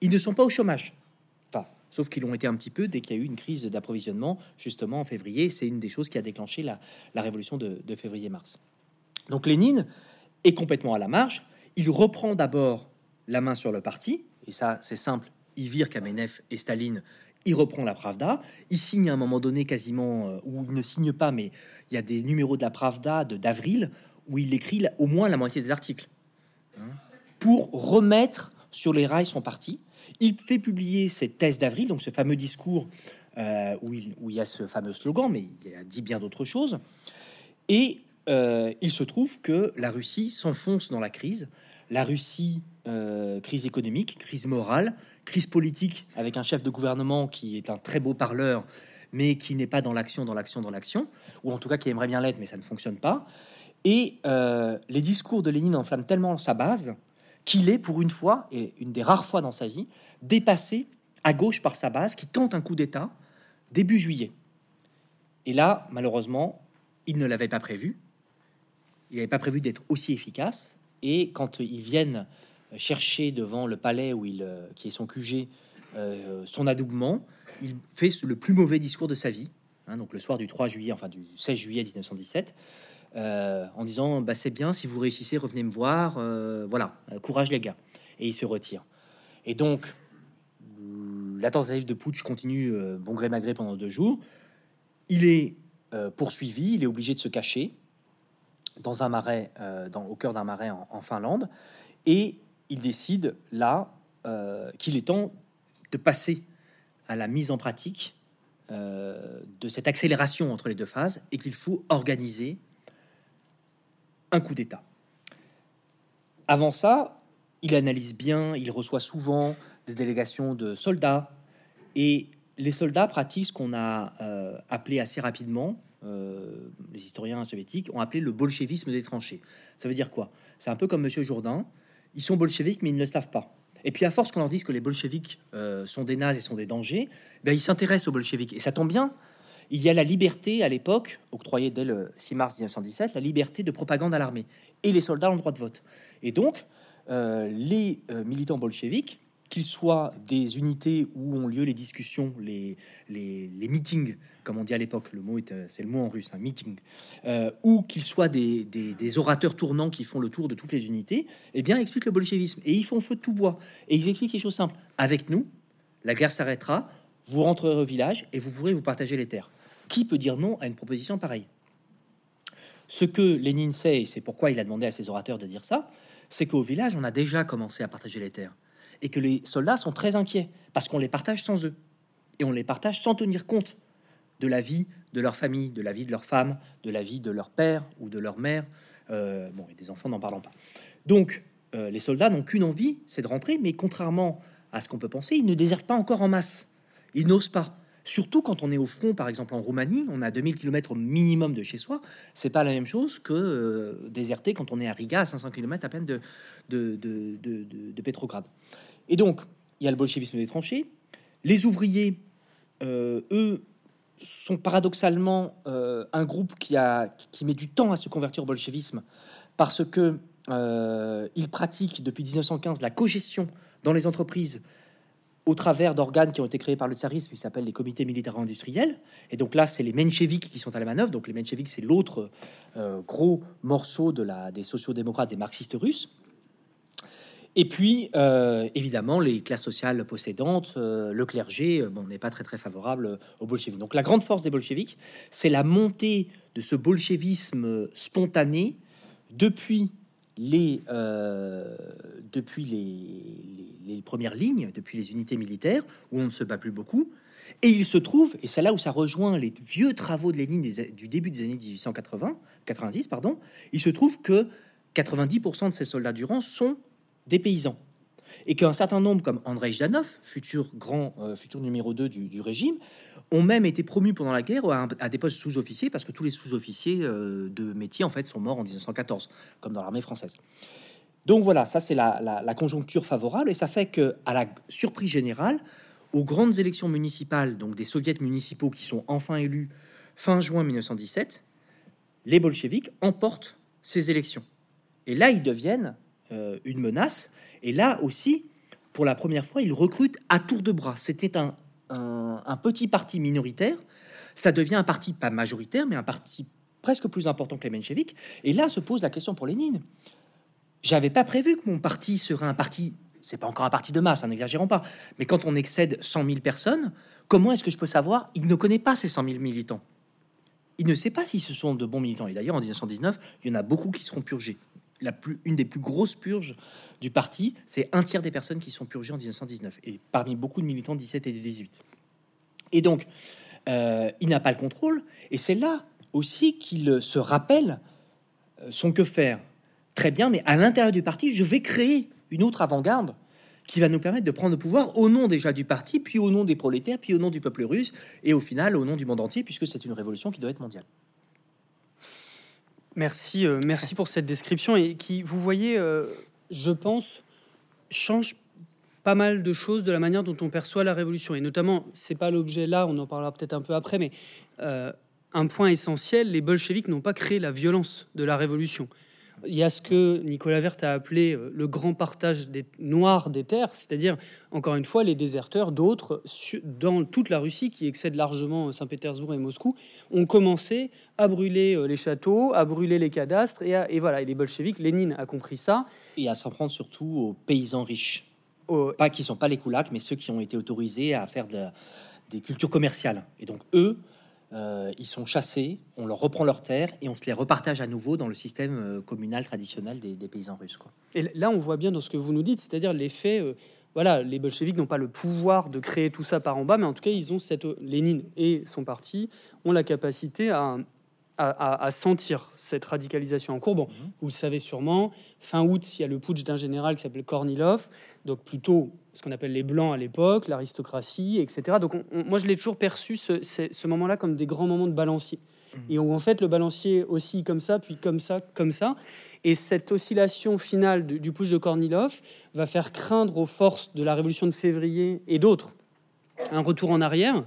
ils ne sont pas au chômage. Enfin, sauf qu'ils l'ont été un petit peu dès qu'il y a eu une crise d'approvisionnement, justement en février. C'est une des choses qui a déclenché la, révolution de, février-mars. Donc, Lénine est complètement à la marge. Il reprend d'abord la main sur le parti, et ça, c'est simple. Il vire Kamenev et Staline il reprend la Pravda, il signe à un moment donné quasiment, euh, ou il ne signe pas, mais il y a des numéros de la Pravda d'avril où il écrit au moins la moitié des articles hein, pour remettre sur les rails son parti. Il fait publier cette thèse d'avril, donc ce fameux discours euh, où, il, où, il, y a ce fameux slogan, mais il a dit bien d'autres choses. Et euh, il se trouve que la Russie s'enfonce dans la crise. La Russie, crise économique, crise morale, crise politique avec un chef de gouvernement qui est un très beau parleur, mais qui n'est pas dans l'action, dans l'action, dans l'action, ou en tout cas qui aimerait bien l'être, mais ça ne fonctionne pas. Et euh, les discours de Lénine enflamment tellement sa base qu'il est, pour une fois, et une des rares fois dans sa vie, dépassé à gauche par sa base, qui tente un coup d'État début juillet. Et là, malheureusement, il ne l'avait pas prévu. Il n'avait pas prévu d'être aussi efficace. Et quand ils viennent chercher devant le palais où il, euh, qui est son QG, euh, son adoubement, il fait le plus mauvais discours de sa vie, hein, donc le soir du 3 juillet, enfin du 16 juillet 1917, euh, en disant bah, c'est bien, si vous réussissez, revenez me voir, voilà, courage les gars. Et il se retire. Et donc, la tentative de putsch continue bon gré mal gré pendant deux jours. Il est poursuivi, il est obligé de se cacher dans un marais, dans, au cœur d'un marais en, en Finlande. Et il décide là euh, qu'il est temps de passer à la mise en pratique euh, de cette accélération entre les deux phases et qu'il faut organiser un coup d'État. Avant ça, il analyse bien, il reçoit souvent des délégations de soldats et les soldats pratiquent ce qu'on a euh, appelé assez rapidement, les historiens soviétiques ont appelé le bolchevisme des tranchées. Ça veut dire quoi? C'est un peu comme Monsieur Jourdain, ils sont bolcheviques, mais ils ne le savent pas. Et puis, à force qu'on leur dise que les bolcheviques euh, sont des nazes et sont des dangers, ben, ils s'intéressent aux bolcheviques. Et ça tombe bien, il y a la liberté à l'époque, octroyée dès le 6 mars 1917, la liberté de propagande à l'armée. Et les soldats ont le droit de vote. Et donc, euh, les euh, militants bolcheviques qu'ils soient des unités où ont lieu les discussions, les, les, meetings, comme on dit à l'époque, le mot est, euh, c'est le mot en russe, un meeting, euh, ou qu'ils soient des, des, orateurs tournants qui font le tour de toutes les unités, eh bien, expliquent le bolchevisme. Et ils font feu de tout bois. Et ils expliquent quelque chose simple. Avec nous, la guerre s'arrêtera, vous rentrerez au village et vous pourrez vous partager les terres. Qui peut dire non à une proposition pareille? Ce que Lénine sait, et c'est pourquoi il a demandé à ses orateurs de dire ça, c'est qu'au village, on a déjà commencé à partager les terres et que les soldats sont très inquiets parce qu'on les partage sans eux et on les partage sans tenir compte de la vie de leur famille, de la vie de leur femme, de la vie de leur père ou de leur mère. Euh, bon, et des enfants n'en parlons pas. Donc, euh, les soldats n'ont qu'une envie, c'est de rentrer, mais contrairement à ce qu'on peut penser, ils ne désertent pas encore en masse. Ils n'osent pas. Surtout quand on est au front, par exemple en Roumanie, on a 2000 km au minimum de chez soi. C'est pas la même chose que euh, déserter quand on est à Riga, à 500 km à peine de, de, de, de, de Pétrograd. Et donc, il y a le bolchevisme des tranchées. Les ouvriers, euh, eux, sont paradoxalement euh, un groupe qui, a, qui met du temps à se convertir au bolchevisme parce que euh, ils pratiquent depuis 1915 la cogestion dans les entreprises au travers d'organes qui ont été créés par le tsarisme, qui s'appellent les comités militaires industriels. Et donc là, c'est les mencheviks qui sont à la manœuvre. Donc les mencheviks, c'est l'autre gros morceau de la, des sociaux-démocrates, des marxistes russes. Et puis, euh, évidemment, les classes sociales possédantes, euh, le clergé, bon, n'est pas très très favorable aux bolcheviks. Donc la grande force des bolcheviks, c'est la montée de ce bolchevisme spontané depuis les, euh, depuis les, premières lignes, depuis les unités militaires, où on ne se bat plus beaucoup. Et il se trouve, et c'est là où ça rejoint les vieux travaux de Lénine du début des années 1880, 90, pardon, il se trouve que 90% de ces soldats du rang sont des paysans. Et qu'un certain nombre, comme Andrei Jdanov, futur grand, euh, futur numéro 2 du, régime, ont même été promus pendant la guerre à, des postes sous-officiers parce que tous les sous-officiers euh, de métier en fait sont morts en 1914, comme dans l'armée française. Donc voilà, ça c'est la, conjoncture favorable et ça fait que, à la surprise générale, aux grandes élections municipales, donc des soviets municipaux qui sont enfin élus fin juin 1917, les bolcheviks emportent ces élections. Et là, ils deviennent euh, une menace. Et là aussi, pour la première fois, ils recrutent à tour de bras. C'était un, un, petit parti minoritaire, ça devient un parti pas majoritaire, mais un parti presque plus important que les mencheviks. Et là se pose la question pour Lénine. J'avais pas prévu que mon parti serait un parti, c'est pas encore un parti de masse, hein, n'exagérons pas, mais quand on excède 100 000 personnes, comment est-ce que je peux savoir? Il ne connaît pas ces 100 000 militants. Il ne sait pas si ce sont de bons militants. Et d'ailleurs, en 1919, il y en a beaucoup qui seront purgés. Une des plus grosses purges du parti, c'est un tiers des personnes qui sont purgées en 1919, et parmi beaucoup de militants 17 et 18. Et donc, euh, il n'a pas le contrôle, et c'est là aussi qu'il se rappelle euh, son que faire. Très bien, mais à l'intérieur du parti, je vais créer une autre avant-garde qui va nous permettre de prendre le pouvoir au nom déjà du parti, puis au nom des prolétaires, puis au nom du peuple russe, et au final au nom du monde entier, puisque c'est une révolution qui doit être mondiale. Merci, euh, merci pour cette description et qui, vous voyez, je pense, change pas mal de choses de la manière dont on perçoit la révolution. Et notamment, c'est pas l'objet là, on en parlera peut-être un peu après, mais euh, un point essentiel, les bolcheviks n'ont pas créé la violence de la révolution. Il y a ce que Nicolas Vert a appelé euh, le grand partage des noirs des terres, c'est-à-dire, encore une fois, les déserteurs d'autres dans toute la Russie, qui excède largement Saint-Pétersbourg et Moscou, ont commencé à brûler euh, les châteaux, à brûler les cadastres, et, et voilà, et les bolcheviks, Lénine a compris ça. Et à s'en prendre surtout aux paysans riches. Pas qui sont pas les koulaks, mais ceux qui ont été autorisés à faire de, des cultures commerciales. Et donc, eux, euh, ils sont chassés, on leur reprend leurs terres et on se les repartage à nouveau dans le système euh, communal traditionnel des, paysans russes. Et là, on voit bien dans ce que vous nous dites, c'est-à-dire l'effet. Euh, voilà, les bolcheviks n'ont pas le pouvoir de créer tout ça par en bas, mais en tout cas, ils ont cette Lénine et son parti ont la capacité à, à, sentir cette radicalisation en cours. Bon, mhm. vous le savez sûrement, fin août, il y a le putsch d'un général qui s'appelle Kornilov, donc plutôt ce qu'on appelle les blancs à l'époque, l'aristocratie, etc. Donc moi, je l'ai toujours perçu ce, ce moment-là comme des grands moments de balancier. Mhm. Et où en fait le balancier aussi comme ça, puis comme ça, comme ça. Et cette oscillation finale du, du putsch de Kornilov va faire craindre aux forces de la révolution de février et d'autres un retour en arrière.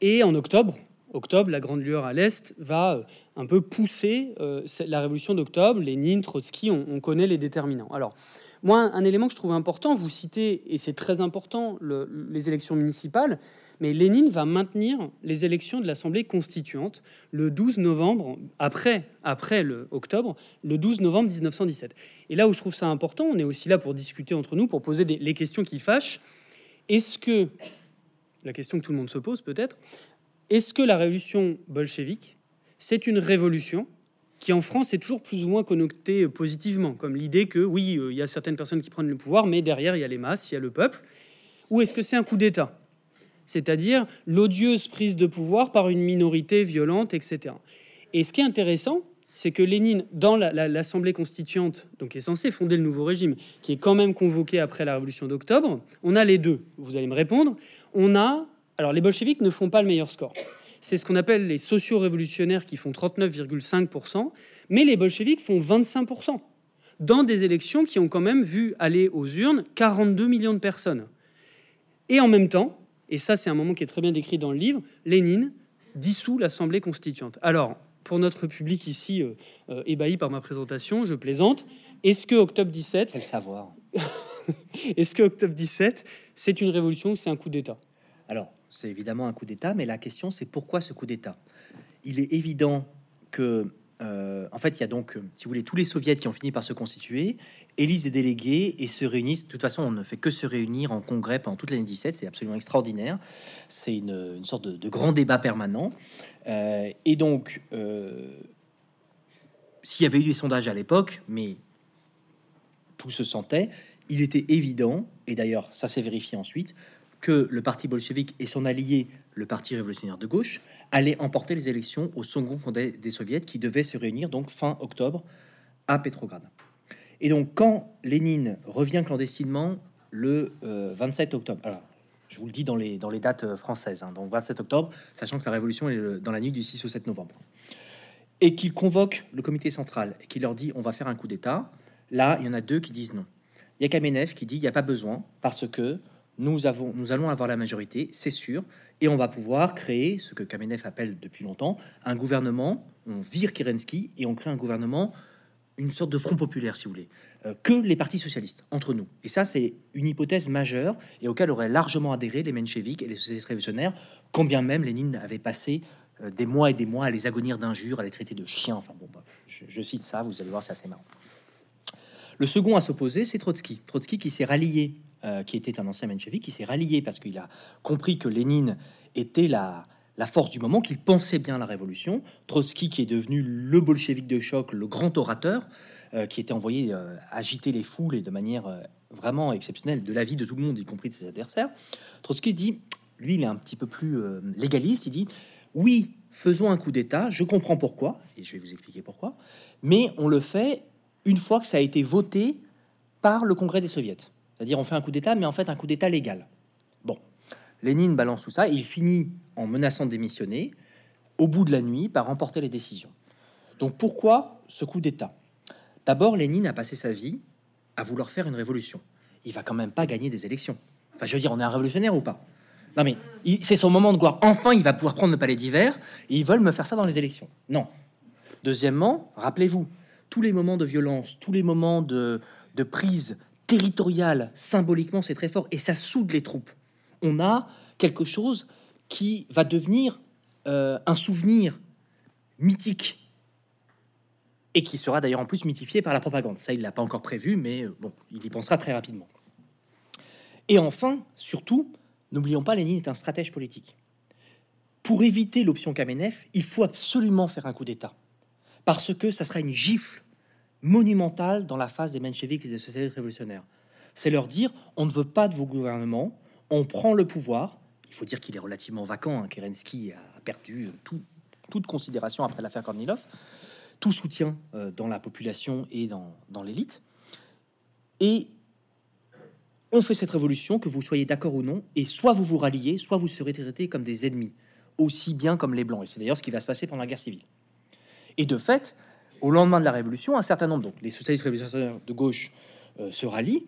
Et en octobre, octobre, la grande lueur à l'est va euh, un peu pousser euh, la révolution d'octobre. Lénine, Trotsky, on, connaît les déterminants. Alors, moi, un élément que je trouve important, vous citez, et c'est très important, les élections municipales, mais Lénine va maintenir les élections de l'Assemblée constituante le 12 novembre, après, le le 12 novembre 1917. Et là où je trouve ça important, on est aussi là pour discuter entre nous, pour poser les questions qui fâchent. Est-ce que, la question que tout le monde se pose peut-être, est-ce que la révolution bolchevique, c'est une révolution qui en France est toujours plus ou moins connotée positivement, comme l'idée que oui, euh, il y a certaines personnes qui prennent le pouvoir, mais derrière il y a les masses, il y a le peuple, ou est-ce que c'est un coup d'État, c'est-à-dire l'odieuse prise de pouvoir par une minorité violente, etc. Et ce qui est intéressant, c'est que Lénine, dans l'Assemblée constituante, donc est censée fonder le nouveau régime, qui est quand même convoqué après la Révolution d'octobre, on a les deux. Vous allez me répondre. On a Alors les bolcheviks ne font pas le meilleur score. C'est ce qu'on appelle les socio-révolutionnaires qui font 39,5%, mais les bolcheviks font 25% dans des élections qui ont quand même vu aller aux urnes 42 millions de personnes. Et en même temps, et ça c'est un moment qui est très bien décrit dans le livre, Lénine dissout l'Assemblée constituante. Alors, pour notre public ici euh, euh, ébahi par ma présentation, je plaisante. Est-ce que octobre 17 Quel savoir Est-ce que octobre 17, c'est une révolution ou c'est un coup d'État? Alors, c'est évidemment un coup d'État, mais la question c'est pourquoi ce coup d'État? Il est évident que euh, en fait, il y a donc, si vous voulez, tous les soviets qui ont fini par se constituer, élisent des délégués et se réunissent. De toute façon, on ne fait que se réunir en congrès pendant toute l'année 17. C'est absolument extraordinaire. C'est une, sorte de, grand débat permanent. Euh, et donc, euh, s'il y avait eu des sondages à l'époque, mais tout se sentait, il était évident, et d'ailleurs ça s'est vérifié ensuite, que le parti bolchevique et son allié, le parti révolutionnaire de gauche, allaient emporter les élections au second congrès des soviets qui devaient se réunir donc fin octobre à Petrograd. Et donc quand Lénine revient clandestinement le 27 euh, octobre, alors je vous le dis dans les, dans les dates euh, françaises, hein, donc 27 octobre, sachant que la révolution est dans la nuit du 6 au 7 novembre, et qu'il convoque le comité central et qu'il leur dit on va faire un coup d'État, là il y en a deux qui disent non. Il y a Kamenev qui dit il n'y a pas besoin parce que nous, avons, nous allons avoir la majorité, c'est sûr, et on va pouvoir créer ce que Kamenev appelle depuis longtemps un gouvernement. On vire Kerensky et on crée un gouvernement, une sorte de front populaire, si vous voulez, euh, que les partis socialistes entre nous. Et ça, c'est une hypothèse majeure et auquel auraient largement adhéré les mencheviks et les socialistes révolutionnaires, combien même Lénine avait passé euh, des mois et des mois à les agonir d'injures, à les traiter de chiens. Enfin bon, je, je cite ça, vous allez voir, c'est assez marrant. Le second à s'opposer, c'est Trotsky. Trotsky qui s'est rallié euh, qui était un ancien menchevique, qui s'est rallié parce qu'il a compris que Lénine était la, force du moment, qu'il pensait bien la révolution. Trotsky, qui est devenu le bolchevique de choc, le grand orateur, euh, qui était envoyé euh, agiter les foules et de manière vraiment exceptionnelle de la vie de tout le monde, y compris de ses adversaires. Trotsky dit, lui, il est un petit peu plus légaliste. Il dit, oui, faisons un coup d'État. Je comprends pourquoi, et je vais vous expliquer pourquoi. Mais on le fait une fois que ça a été voté par le Congrès des Soviets. C'est-à-dire on fait un coup d'État, mais en fait un coup d'État légal. Bon, Lénine balance tout ça, il finit en menaçant de démissionner, au bout de la nuit, par remporter les décisions. Donc pourquoi ce coup d'État? D'abord, Lénine a passé sa vie à vouloir faire une révolution. Il va quand même pas gagner des élections. Enfin, je veux dire, on est un révolutionnaire ou pas? Non, mais c'est son moment de gloire. Enfin, il va pouvoir prendre le palais d'hiver, et ils veulent me faire ça dans les élections. Non. Deuxièmement, rappelez-vous, tous les moments de violence, tous les moments de, de prise territorial, symboliquement, c'est très fort et ça soude les troupes. On a quelque chose qui va devenir euh, un souvenir mythique et qui sera d'ailleurs en plus mythifié par la propagande. Ça, il l'a pas encore prévu, mais euh, bon, il y pensera très rapidement. Et enfin, surtout, n'oublions pas, Lénine est un stratège politique. Pour éviter l'option Kamenev, il faut absolument faire un coup d'État, parce que ça sera une gifle monumentale dans la phase des mencheviks et des socialistes révolutionnaires. C'est leur dire on ne veut pas de vos gouvernements, on prend le pouvoir. Il faut dire qu'il est relativement vacant. Hein. Kerensky a perdu toute considération après l'affaire Kornilov, tout soutien euh, dans la population et dans, dans l'élite. Et on fait cette révolution, que vous soyez d'accord ou non, et soit vous vous ralliez, soit vous serez traités comme des ennemis, aussi bien comme les Blancs. Et c'est d'ailleurs ce qui va se passer pendant la guerre civile. Et de fait, au lendemain de la Révolution, un certain nombre, donc les socialistes révolutionnaires de gauche euh, se rallient,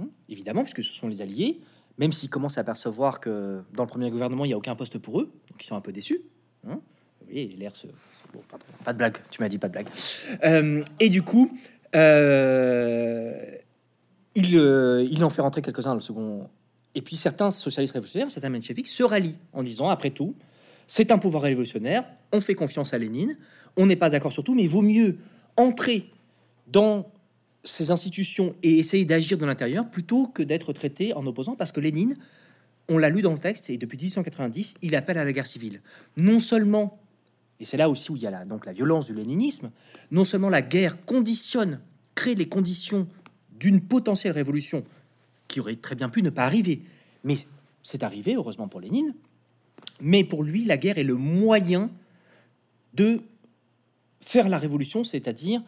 hein, évidemment, puisque ce sont les alliés, même s'ils commencent à percevoir que dans le premier gouvernement, il n'y a aucun poste pour eux, donc ils sont un peu déçus. Hein. l'air se... pas, de blague, tu m'as dit pas de blague. Euh, et du coup, euh, il, en fait rentrer quelques-uns le second. Et puis certains socialistes révolutionnaires, certains mencheviks, se rallient en disant, après tout, c'est un pouvoir révolutionnaire, on fait confiance à Lénine, on n'est pas d'accord sur tout, mais il vaut mieux entrer dans ces institutions et essayer d'agir de l'intérieur plutôt que d'être traité en opposant, parce que Lénine, on l'a lu dans le texte, et depuis 1890, il appelle à la guerre civile. Non seulement, et c'est là aussi où il y a la, donc la violence du léninisme, non seulement la guerre conditionne, crée les conditions d'une potentielle révolution qui aurait très bien pu ne pas arriver, mais c'est arrivé, heureusement pour Lénine, mais pour lui, la guerre est le moyen de faire la révolution, c'est-à-dire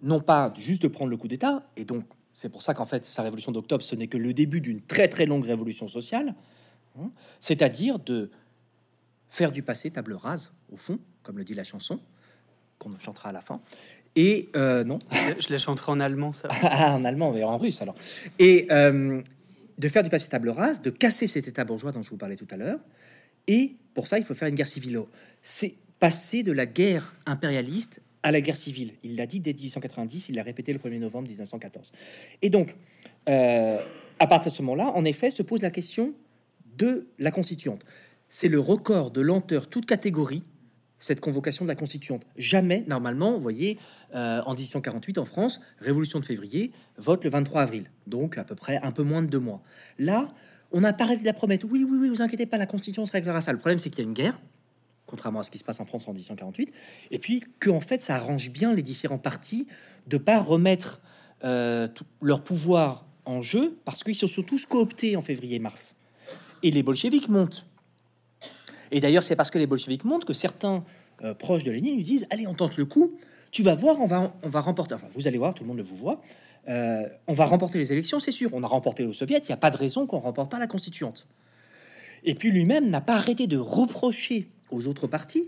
non pas juste de prendre le coup d'État, et donc c'est pour ça qu'en fait sa révolution d'octobre, ce n'est que le début d'une très très longue révolution sociale, hein. c'est-à-dire de faire du passé table rase, au fond, comme le dit la chanson, qu'on chantera à la fin. Et euh, non, je la chanterai en allemand, ça. Ah, en allemand, mais en russe alors. Et euh, de faire du passé table rase, de casser cet état bourgeois dont je vous parlais tout à l'heure. Et pour ça, il faut faire une guerre civile. C'est passer de la guerre impérialiste à la guerre civile. Il l'a dit dès 1890, il l'a répété le 1er novembre 1914. Et donc, euh, à partir de ce moment-là, en effet, se pose la question de la constituante. C'est le record de lenteur, toute catégorie, cette convocation de la constituante. Jamais, normalement, vous voyez, euh, en 1848 en France, révolution de février, vote le 23 avril, donc à peu près un peu moins de deux mois. Là, on a parlé de la promesse. Oui, oui, oui, vous inquiétez pas, la constitution se réglera ça. Le problème, c'est qu'il y a une guerre, contrairement à ce qui se passe en France en 1848, et puis que en fait, ça arrange bien les différents partis de pas remettre euh, leur pouvoir en jeu parce qu'ils se sont tous cooptés en février-mars. Et les bolcheviks montent. Et d'ailleurs, c'est parce que les bolcheviks montent que certains euh, proches de Lénine lui disent Allez, on tente le coup, tu vas voir, on va, on va remporter. Enfin, vous allez voir, tout le monde le vous voit. Euh, on va remporter les élections, c'est sûr. On a remporté au Soviet, il n'y a pas de raison qu'on remporte pas la constituante. Et puis lui-même n'a pas arrêté de reprocher aux autres partis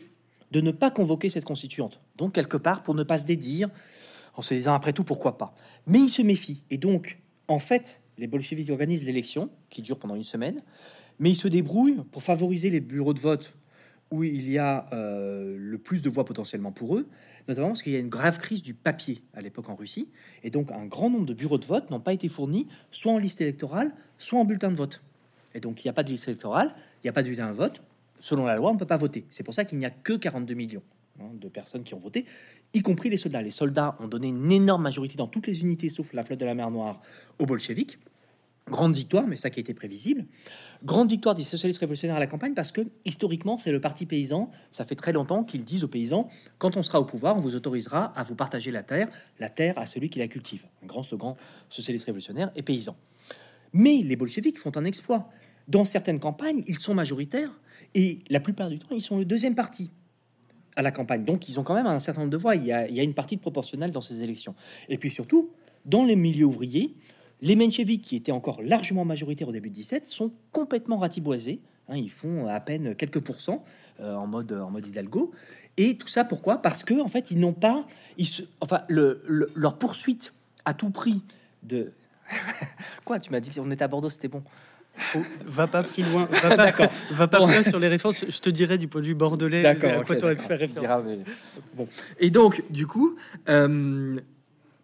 de ne pas convoquer cette constituante. Donc, quelque part, pour ne pas se dédire, en se disant après tout, pourquoi pas. Mais il se méfie. Et donc, en fait, les bolcheviks organisent l'élection, qui dure pendant une semaine, mais ils se débrouillent pour favoriser les bureaux de vote où il y a euh, le plus de voix potentiellement pour eux, notamment parce qu'il y a une grave crise du papier à l'époque en Russie, et donc un grand nombre de bureaux de vote n'ont pas été fournis, soit en liste électorale, soit en bulletin de vote. Et donc il n'y a pas de liste électorale, il n'y a pas de bulletin de vote. Selon la loi, on ne peut pas voter. C'est pour ça qu'il n'y a que 42 millions hein, de personnes qui ont voté, y compris les soldats. Les soldats ont donné une énorme majorité dans toutes les unités, sauf la flotte de la mer Noire, aux bolcheviks. Grande victoire, mais ça qui était prévisible. Grande victoire des socialistes révolutionnaires à la campagne parce que historiquement, c'est le parti paysan. Ça fait très longtemps qu'ils disent aux paysans quand on sera au pouvoir, on vous autorisera à vous partager la terre, la terre à celui qui la cultive. Un grand slogan socialiste révolutionnaire et paysan. Mais les bolcheviks font un exploit. Dans certaines campagnes, ils sont majoritaires et la plupart du temps, ils sont le deuxième parti à la campagne. Donc, ils ont quand même un certain nombre de voix. Il y a, une partie de proportionnelle dans ces élections. Et puis surtout, dans les milieux ouvriers, les mencheviks, qui étaient encore largement majoritaires au début de 17, sont complètement ratiboisés. Hein, ils font à peine quelques pourcents euh, en, mode, en mode Hidalgo. Et tout ça, pourquoi? Parce que en fait, ils n'ont pas... Enfin, le, leur poursuite à tout prix de... Quoi Tu m'as dit qu'on était à Bordeaux, c'était bon va pas plus loin, va pas, va pas plus loin sur les références. Je te dirais du point de vue bordelais. D'accord. Bon. Et donc, du coup, euh,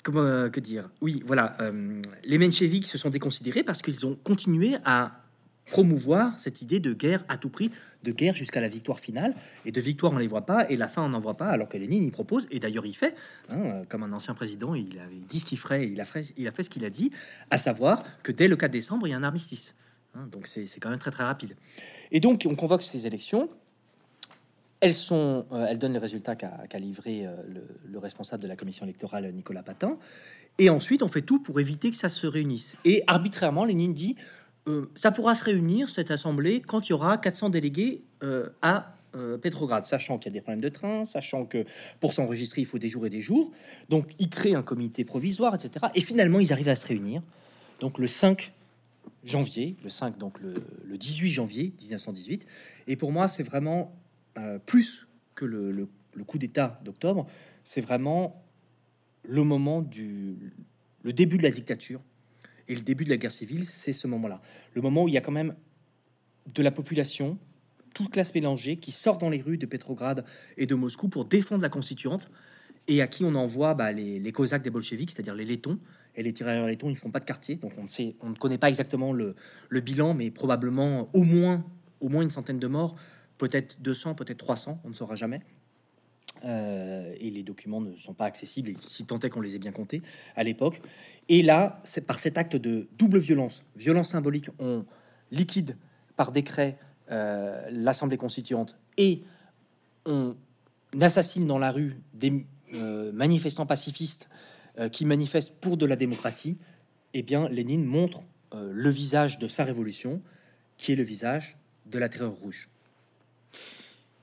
comment euh, que dire? Oui, voilà, euh, les mencheviks se sont déconsidérés parce qu'ils ont continué à promouvoir cette idée de guerre à tout prix, de guerre jusqu'à la victoire finale. Et de victoire, on les voit pas, et la fin, on n'en voit pas, alors que Lénine y propose, et d'ailleurs il fait, hein, comme un ancien président, il avait dit ce qu'il ferait, il a fait, il a fait ce qu'il a dit, à savoir que dès le 4 décembre, il y a un armistice. Hein, donc c'est quand même très très rapide. Et donc on convoque ces élections, elles, sont, euh, elles donnent les résultats qu'a livré euh, le, responsable de la commission électorale, Nicolas Patin. Et ensuite, on fait tout pour éviter que ça se réunisse. Et arbitrairement, Lénine dit euh, ça pourra se réunir, cette assemblée, quand il y aura 400 délégués à Petrograd, sachant qu'il y a des problèmes de train, sachant que pour s'enregistrer, il faut des jours et des jours. Donc, il crée un comité provisoire, etc. Et finalement, ils arrivent à se réunir. Donc, le 5 janvier, le 5, donc le, le 18 janvier 1918. Et pour moi, c'est vraiment euh, plus que le, coup d'État d'octobre, c'est vraiment le moment du le début de la dictature et le début de la guerre civile, c'est ce moment-là. Le moment où il y a quand même de la population, toute classe mélangée, qui sort dans les rues de Petrograd et de Moscou pour défendre la constituante et à qui on envoie bah, les, les, cosaques des bolcheviks, c'est-à-dire les lettons. Et les tirailleurs lettons, ils font pas de quartier, donc on, sait, on ne connaît pas exactement le, le bilan, mais probablement au moins, au moins une centaine de morts peut-être 200, peut-être 300, on ne saura jamais. Euh, et les documents ne sont pas accessibles, si tant est qu'on les ait bien comptés à l'époque. Et là, c'est par cet acte de double violence, violence symbolique, on liquide par décret euh, l'Assemblée constituante et on assassine dans la rue des euh, manifestants pacifistes qui manifestent pour de la démocratie. Eh bien, Lénine montre le visage de sa révolution, qui est le visage de la terreur rouge.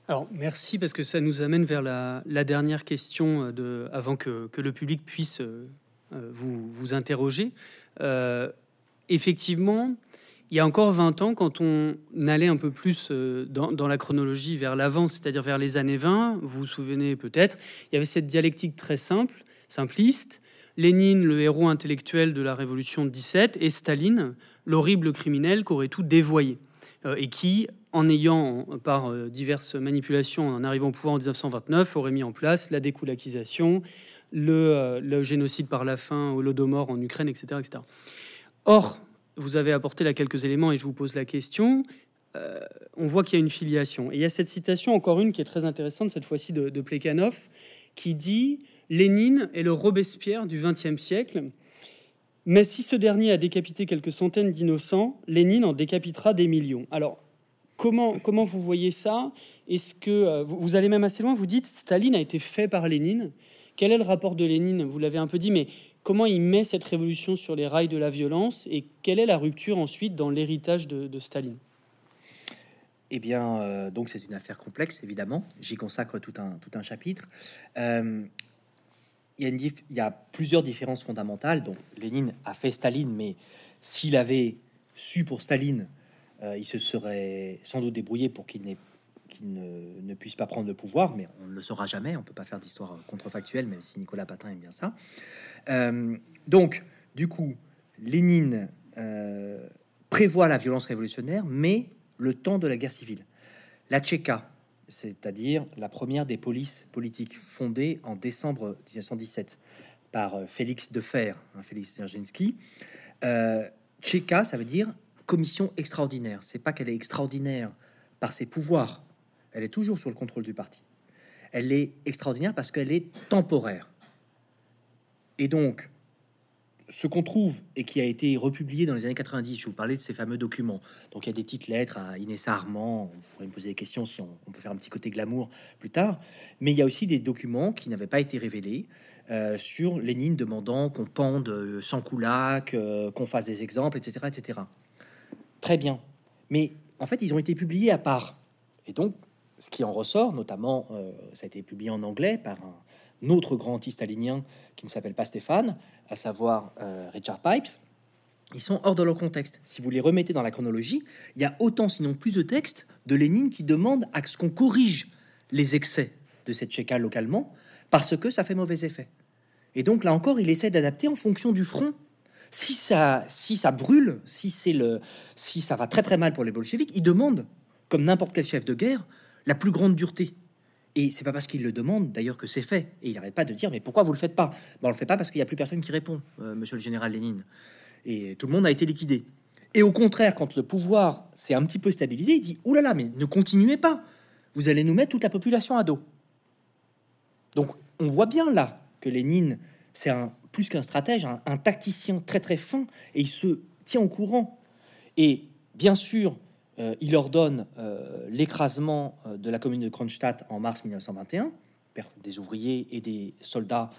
Alors merci parce que ça nous amène vers la, dernière question euh, avant que, le public puisse euh, euh, vous, vous interroger. effectivement, il y a encore 20 ans, quand on allait un peu plus euh, dans, la chronologie vers l'avant, c'est-à-dire vers les années 20, vous vous souvenez peut-être, il y avait cette dialectique très simple, simpliste. Lénine, le héros intellectuel de la révolution de 17, et Staline, l'horrible criminel qui aurait tout dévoyé euh, et qui, en ayant, par euh, diverses manipulations, en arrivant au pouvoir en 1929, aurait mis en place la découlakisation, le, le génocide par la faim, l'Holodomor en Ukraine, etc., etc. Or, vous avez apporté là quelques éléments et je vous pose la question. Euh, on voit qu'il y a une filiation. Et il y a cette citation, encore une, qui est très intéressante, cette fois-ci de Plekhanov, qui dit Lénine est le Robespierre du XXe siècle. Mais si ce dernier a décapité quelques centaines d'innocents, Lénine en décapitera des millions. Alors, comment, comment vous voyez ça? Est-ce que euh, vous, allez même assez loin Vous dites Staline a été fait par Lénine. Quel est le rapport de Lénine? Vous l'avez un peu dit, mais comment il met cette révolution sur les rails de la violence et quelle est la rupture ensuite dans l'héritage de, Staline? Eh bien, euh, donc c'est une affaire complexe, évidemment. J'y consacre tout un, tout un chapitre. Euh, il, y a plusieurs différences fondamentales. Donc, Lénine a fait Staline, mais s'il avait su pour Staline, euh, il se serait sans doute débrouillé pour qu'il ne, puisse pas prendre le pouvoir, mais on ne le saura jamais. On peut pas faire d'histoire contrefactuelle, même si Nicolas Patin aime bien ça. Euh, donc, du coup, Lénine euh, prévoit la violence révolutionnaire, mais le temps de la guerre civile. La Tchéka, c'est-à-dire la première des polices politiques fondée en décembre 1917 par euh, Félix de Fer, hein, Félix Dzerzhinsky. Euh, ça veut dire commission extraordinaire. C'est pas qu'elle est extraordinaire par ses pouvoirs, elle est toujours sur le contrôle du parti. Elle est extraordinaire parce qu'elle est temporaire. Et donc, ce qu'on trouve et qui a été republié dans les années 90, je vous parlais de ces fameux documents. Donc il y a des petites lettres à Inès Armand. Vous pourrez me poser des questions si on, peut faire un petit côté glamour plus tard. Mais il y a aussi des documents qui n'avaient pas été révélés euh, sur Lénine demandant qu'on pende euh, sans coulac, euh, qu'on fasse des exemples, etc., etc. Très bien. Mais en fait, ils ont été publiés à part. Et donc, ce qui en ressort, notamment, ça a été publié en anglais par un autre grand anti-stalinien qui ne s'appelle pas Stéphane, à savoir euh, Richard Pipes, ils sont hors de leur contexte. Si vous les remettez dans la chronologie, il y a autant, sinon plus de textes de Lénine qui demandent à ce qu'on corrige les excès de cette Tchéka localement, parce que ça fait mauvais effet. Et donc là encore, il essaie d'adapter en fonction du front. Si ça, si ça brûle, si c'est le, si ça va très très mal pour les bolcheviks, il demande, comme n'importe quel chef de guerre, la plus grande dureté. Et c'est pas parce qu'il le demande d'ailleurs que c'est fait. Et il n'arrête pas de dire mais pourquoi vous le faites pas? Ben, On le fait pas parce qu'il n'y a plus personne qui répond, euh, monsieur le général Lénine. Et tout le monde a été liquidé. Et au contraire, quand le pouvoir s'est un petit peu stabilisé, il dit oulala, là là, mais ne continuez pas. Vous allez nous mettre toute la population à dos. Donc on voit bien là que Lénine, c'est un plus qu'un stratège, un, un, tacticien très très fin, et il se tient au courant. Et bien sûr, il ordonne euh, l'écrasement euh, de la commune de Kronstadt en mars 1921, perte des ouvriers et des soldats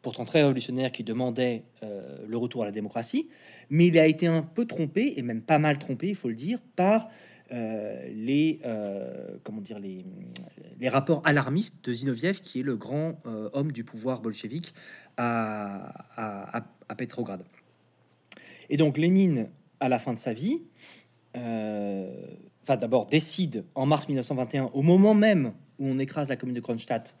pourtant très révolutionnaires qui demandaient le retour à la démocratie. Mais il a été un peu trompé, et même pas mal trompé, il faut le dire, par les, comment dire, rapports alarmistes de Zinoviev, qui est le grand homme du pouvoir bolchevique à, à, à, Petrograd. Et donc Lénine, à la fin de sa vie, euh, enfin d'abord décide en mars 1921, au moment même où on écrase la commune de Kronstadt,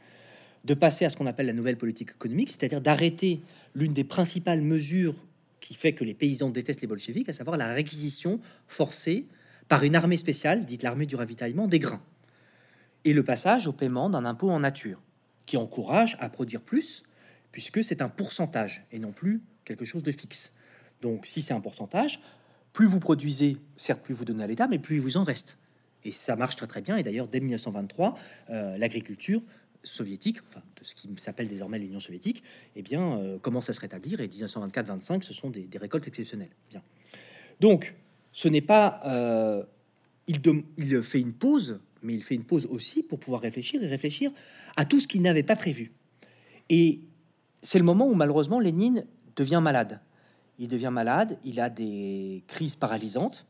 de passer à ce qu'on appelle la nouvelle politique économique, c'est-à-dire d'arrêter l'une des principales mesures qui fait que les paysans détestent les bolcheviks, à savoir la réquisition forcée par une armée spéciale, dite l'armée du ravitaillement, des grains, et le passage au paiement d'un impôt en nature, qui encourage à produire plus, puisque c'est un pourcentage et non plus quelque chose de fixe. Donc si c'est un pourcentage, plus vous produisez, certes, plus vous donnez à l'État, mais plus il vous en reste. Et ça marche très très bien. Et d'ailleurs, dès 1923, euh, l'agriculture soviétique, de ce qui s'appelle désormais l'Union soviétique, eh bien, euh, commence à se rétablir. Et 1924-25, ce sont des, récoltes exceptionnelles. Bien. Donc, ce n'est pas... Euh, il, il fait une pause, mais il fait une pause aussi pour pouvoir réfléchir et réfléchir à tout ce qu'il n'avait pas prévu. Et c'est le moment où malheureusement Lénine devient malade il devient malade, il a des crises paralysantes,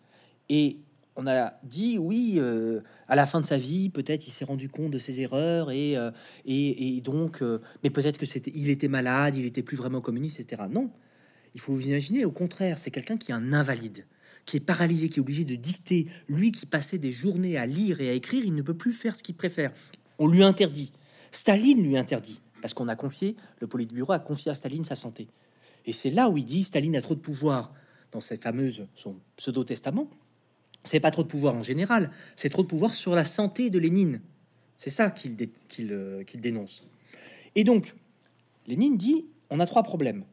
et on a dit oui, euh, à la fin de sa vie, peut-être il s'est rendu compte de ses erreurs et, euh, et, donc, euh, mais peut-être que c'était, il était malade, il était plus vraiment communiste, etc. Non, il faut vous imaginer, au contraire, c'est quelqu'un qui est un invalide, qui est paralysé, qui est obligé de dicter, lui qui passait des journées à lire et à écrire, il ne peut plus faire ce qu'il préfère. On lui interdit. Staline lui interdit, parce qu'on a confié, le Politburo a confié à Staline sa santé. Et c'est là où il dit Staline a trop de pouvoir dans cette fameuse son pseudo-testament. C'est pas trop de pouvoir en général, c'est trop de pouvoir sur la santé de Lénine. C'est ça qu'il euh, qu'il dénonce. Et donc, Lénine dit on a trois problèmes.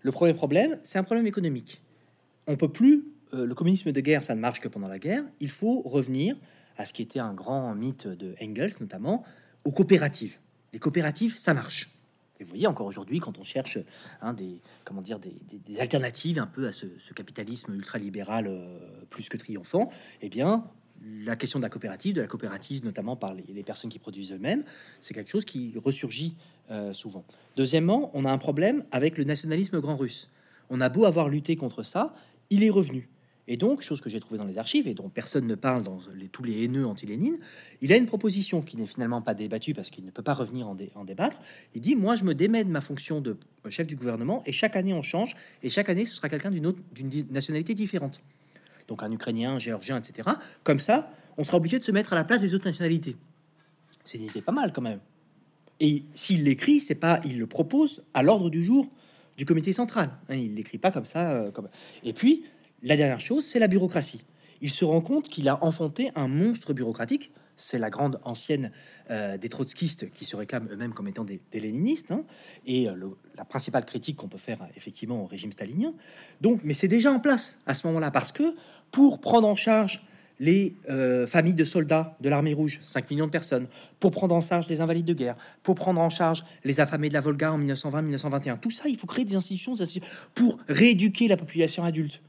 Le premier problème, c'est un problème économique. On peut plus, euh, le communisme de guerre, ça ne marche que pendant la guerre. Il faut revenir à ce qui était un grand mythe de Engels, notamment, aux coopératives. Les coopératives, ça marche. Vous voyez encore aujourd'hui, quand on cherche hein, des, comment dire, des, alternatives un peu à ce, capitalisme ultralibéral euh, plus que triomphant, eh bien, la question de la coopérative, de la coopérative notamment par les, personnes qui produisent eux-mêmes, c'est quelque chose qui ressurgit euh, souvent. Deuxièmement, on a un problème avec le nationalisme grand russe. On a beau avoir lutté contre ça, il est revenu. Et donc, chose que j'ai trouvé dans les archives et dont personne ne parle dans tous les haineux anti-Lénine, il a une proposition qui n'est finalement pas débattue parce qu'il ne peut pas revenir en, débattre. Il dit Moi, je me démets de ma fonction de chef du gouvernement et chaque année on change et chaque année ce sera quelqu'un d'une autre nationalité différente donc un Ukrainien, un Géorgien, etc. Comme ça, on sera obligé de se mettre à la place des autres nationalités. C'est une idée pas mal quand même. Et s'il l'écrit, c'est pas, il le propose à l'ordre du jour du comité central. Hein, il l'écrit pas comme ça. Euh, comme... Et puis, la dernière chose, c'est la bureaucratie. Il se rend compte qu'il a enfanté un monstre bureaucratique. C'est la grande ancienne euh, des trotskistes qui se réclament eux-mêmes comme étant des, léninistes. Hein, et euh, la principale critique qu'on peut faire effectivement au régime stalinien. Donc, mais c'est déjà en place à ce moment-là parce que pour prendre en charge les euh, familles de soldats de l'armée rouge, 5 millions de personnes, pour prendre en charge les invalides de guerre, pour prendre en charge les affamés de la Volga en 1920-1921. Tout ça, il faut créer des institutions pour rééduquer la population adulte.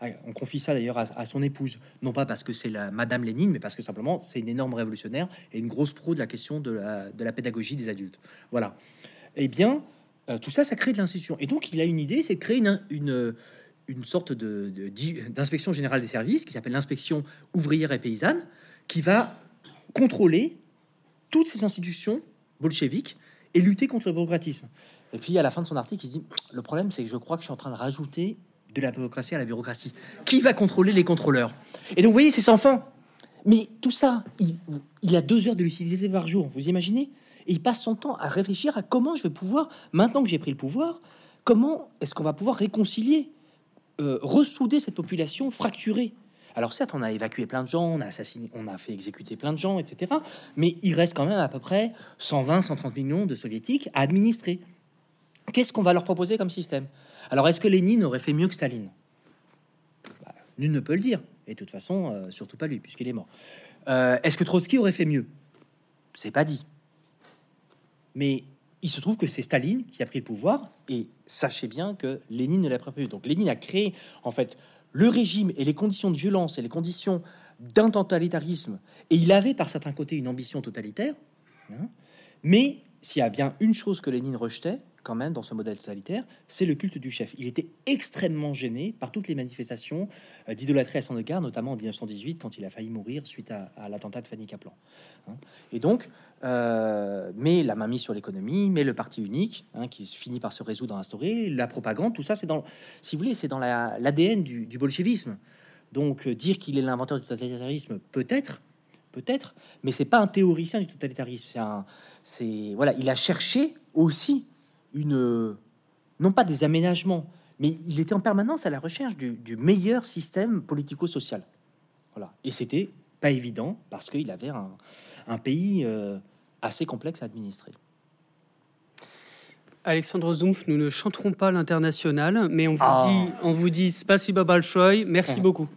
Ah, on confie ça d'ailleurs à, son épouse, non pas parce que c'est la Madame Lénine, mais parce que simplement c'est une énorme révolutionnaire et une grosse pro de la question de la, pédagogie des adultes. Voilà. Eh bien, euh, tout ça, ça crée de l'institution. Et donc, il a une idée, c'est de créer une une sorte de, d'inspection générale des services qui s'appelle l'inspection ouvrière et paysanne, qui va contrôler toutes ces institutions bolcheviques et lutter contre le bureaucratisme. Et puis à la fin de son article, il dit le problème, c'est que je crois que je suis en train de rajouter de la bureaucratie à la bureaucratie. Qui va contrôler les contrôleurs? Et donc vous voyez, c'est sans fin. Mais tout ça, il, il a deux heures de lucidité par jour. Vous imaginez? Et il passe son temps à réfléchir à comment je vais pouvoir, maintenant que j'ai pris le pouvoir, comment est-ce qu'on va pouvoir réconcilier euh, ressouder cette population fracturée? Alors certes, on a évacué plein de gens, on a assassiné, on a fait exécuter plein de gens, etc. Mais il reste quand même à peu près 120, 130 millions de soviétiques à administrer. Qu'est-ce qu'on va leur proposer comme système? Alors est-ce que Lénine aurait fait mieux que Staline? Bah, Nul ne peut le dire. Et de toute façon, euh, surtout pas lui, puisqu'il est mort. Euh, est-ce que Trotsky aurait fait mieux? C'est pas dit. Mais il se trouve que c'est Staline qui a pris le pouvoir, et sachez bien que Lénine ne l'a pas prévu. Donc Lénine a créé en fait le régime et les conditions de violence et les conditions d'un totalitarisme, et il avait par certains côtés une ambition totalitaire, hein. mais s'il y a bien une chose que Lénine rejetait, quand même dans ce modèle totalitaire, c'est le culte du chef. Il était extrêmement gêné par toutes les manifestations euh, d'idolâtrie à son égard, notamment en 1918 quand il a failli mourir suite à, l'attentat de Fanny Kaplan. Hein. Et donc, euh, mais la main mise sur l'économie, mais le parti unique hein, qui finit par se résoudre à instaurer, la propagande, tout ça, c'est dans, si vous voulez, c'est dans l'ADN du, du bolchevisme. Donc, euh, dire qu'il est l'inventeur du totalitarisme, peut-être, peut-être, mais c'est pas un théoricien du totalitarisme. C'est un, c'est voilà, il a cherché aussi une, non pas des aménagements, mais il était en permanence à la recherche du, meilleur système politico-social. Voilà. Et c'était pas évident parce qu'il avait un, pays euh, assez complexe à administrer. Alexandre Zoumf, nous ne chanterons pas l'international, mais on vous ah. dit, on vous dit, spasiba balchoy, merci ah. beaucoup.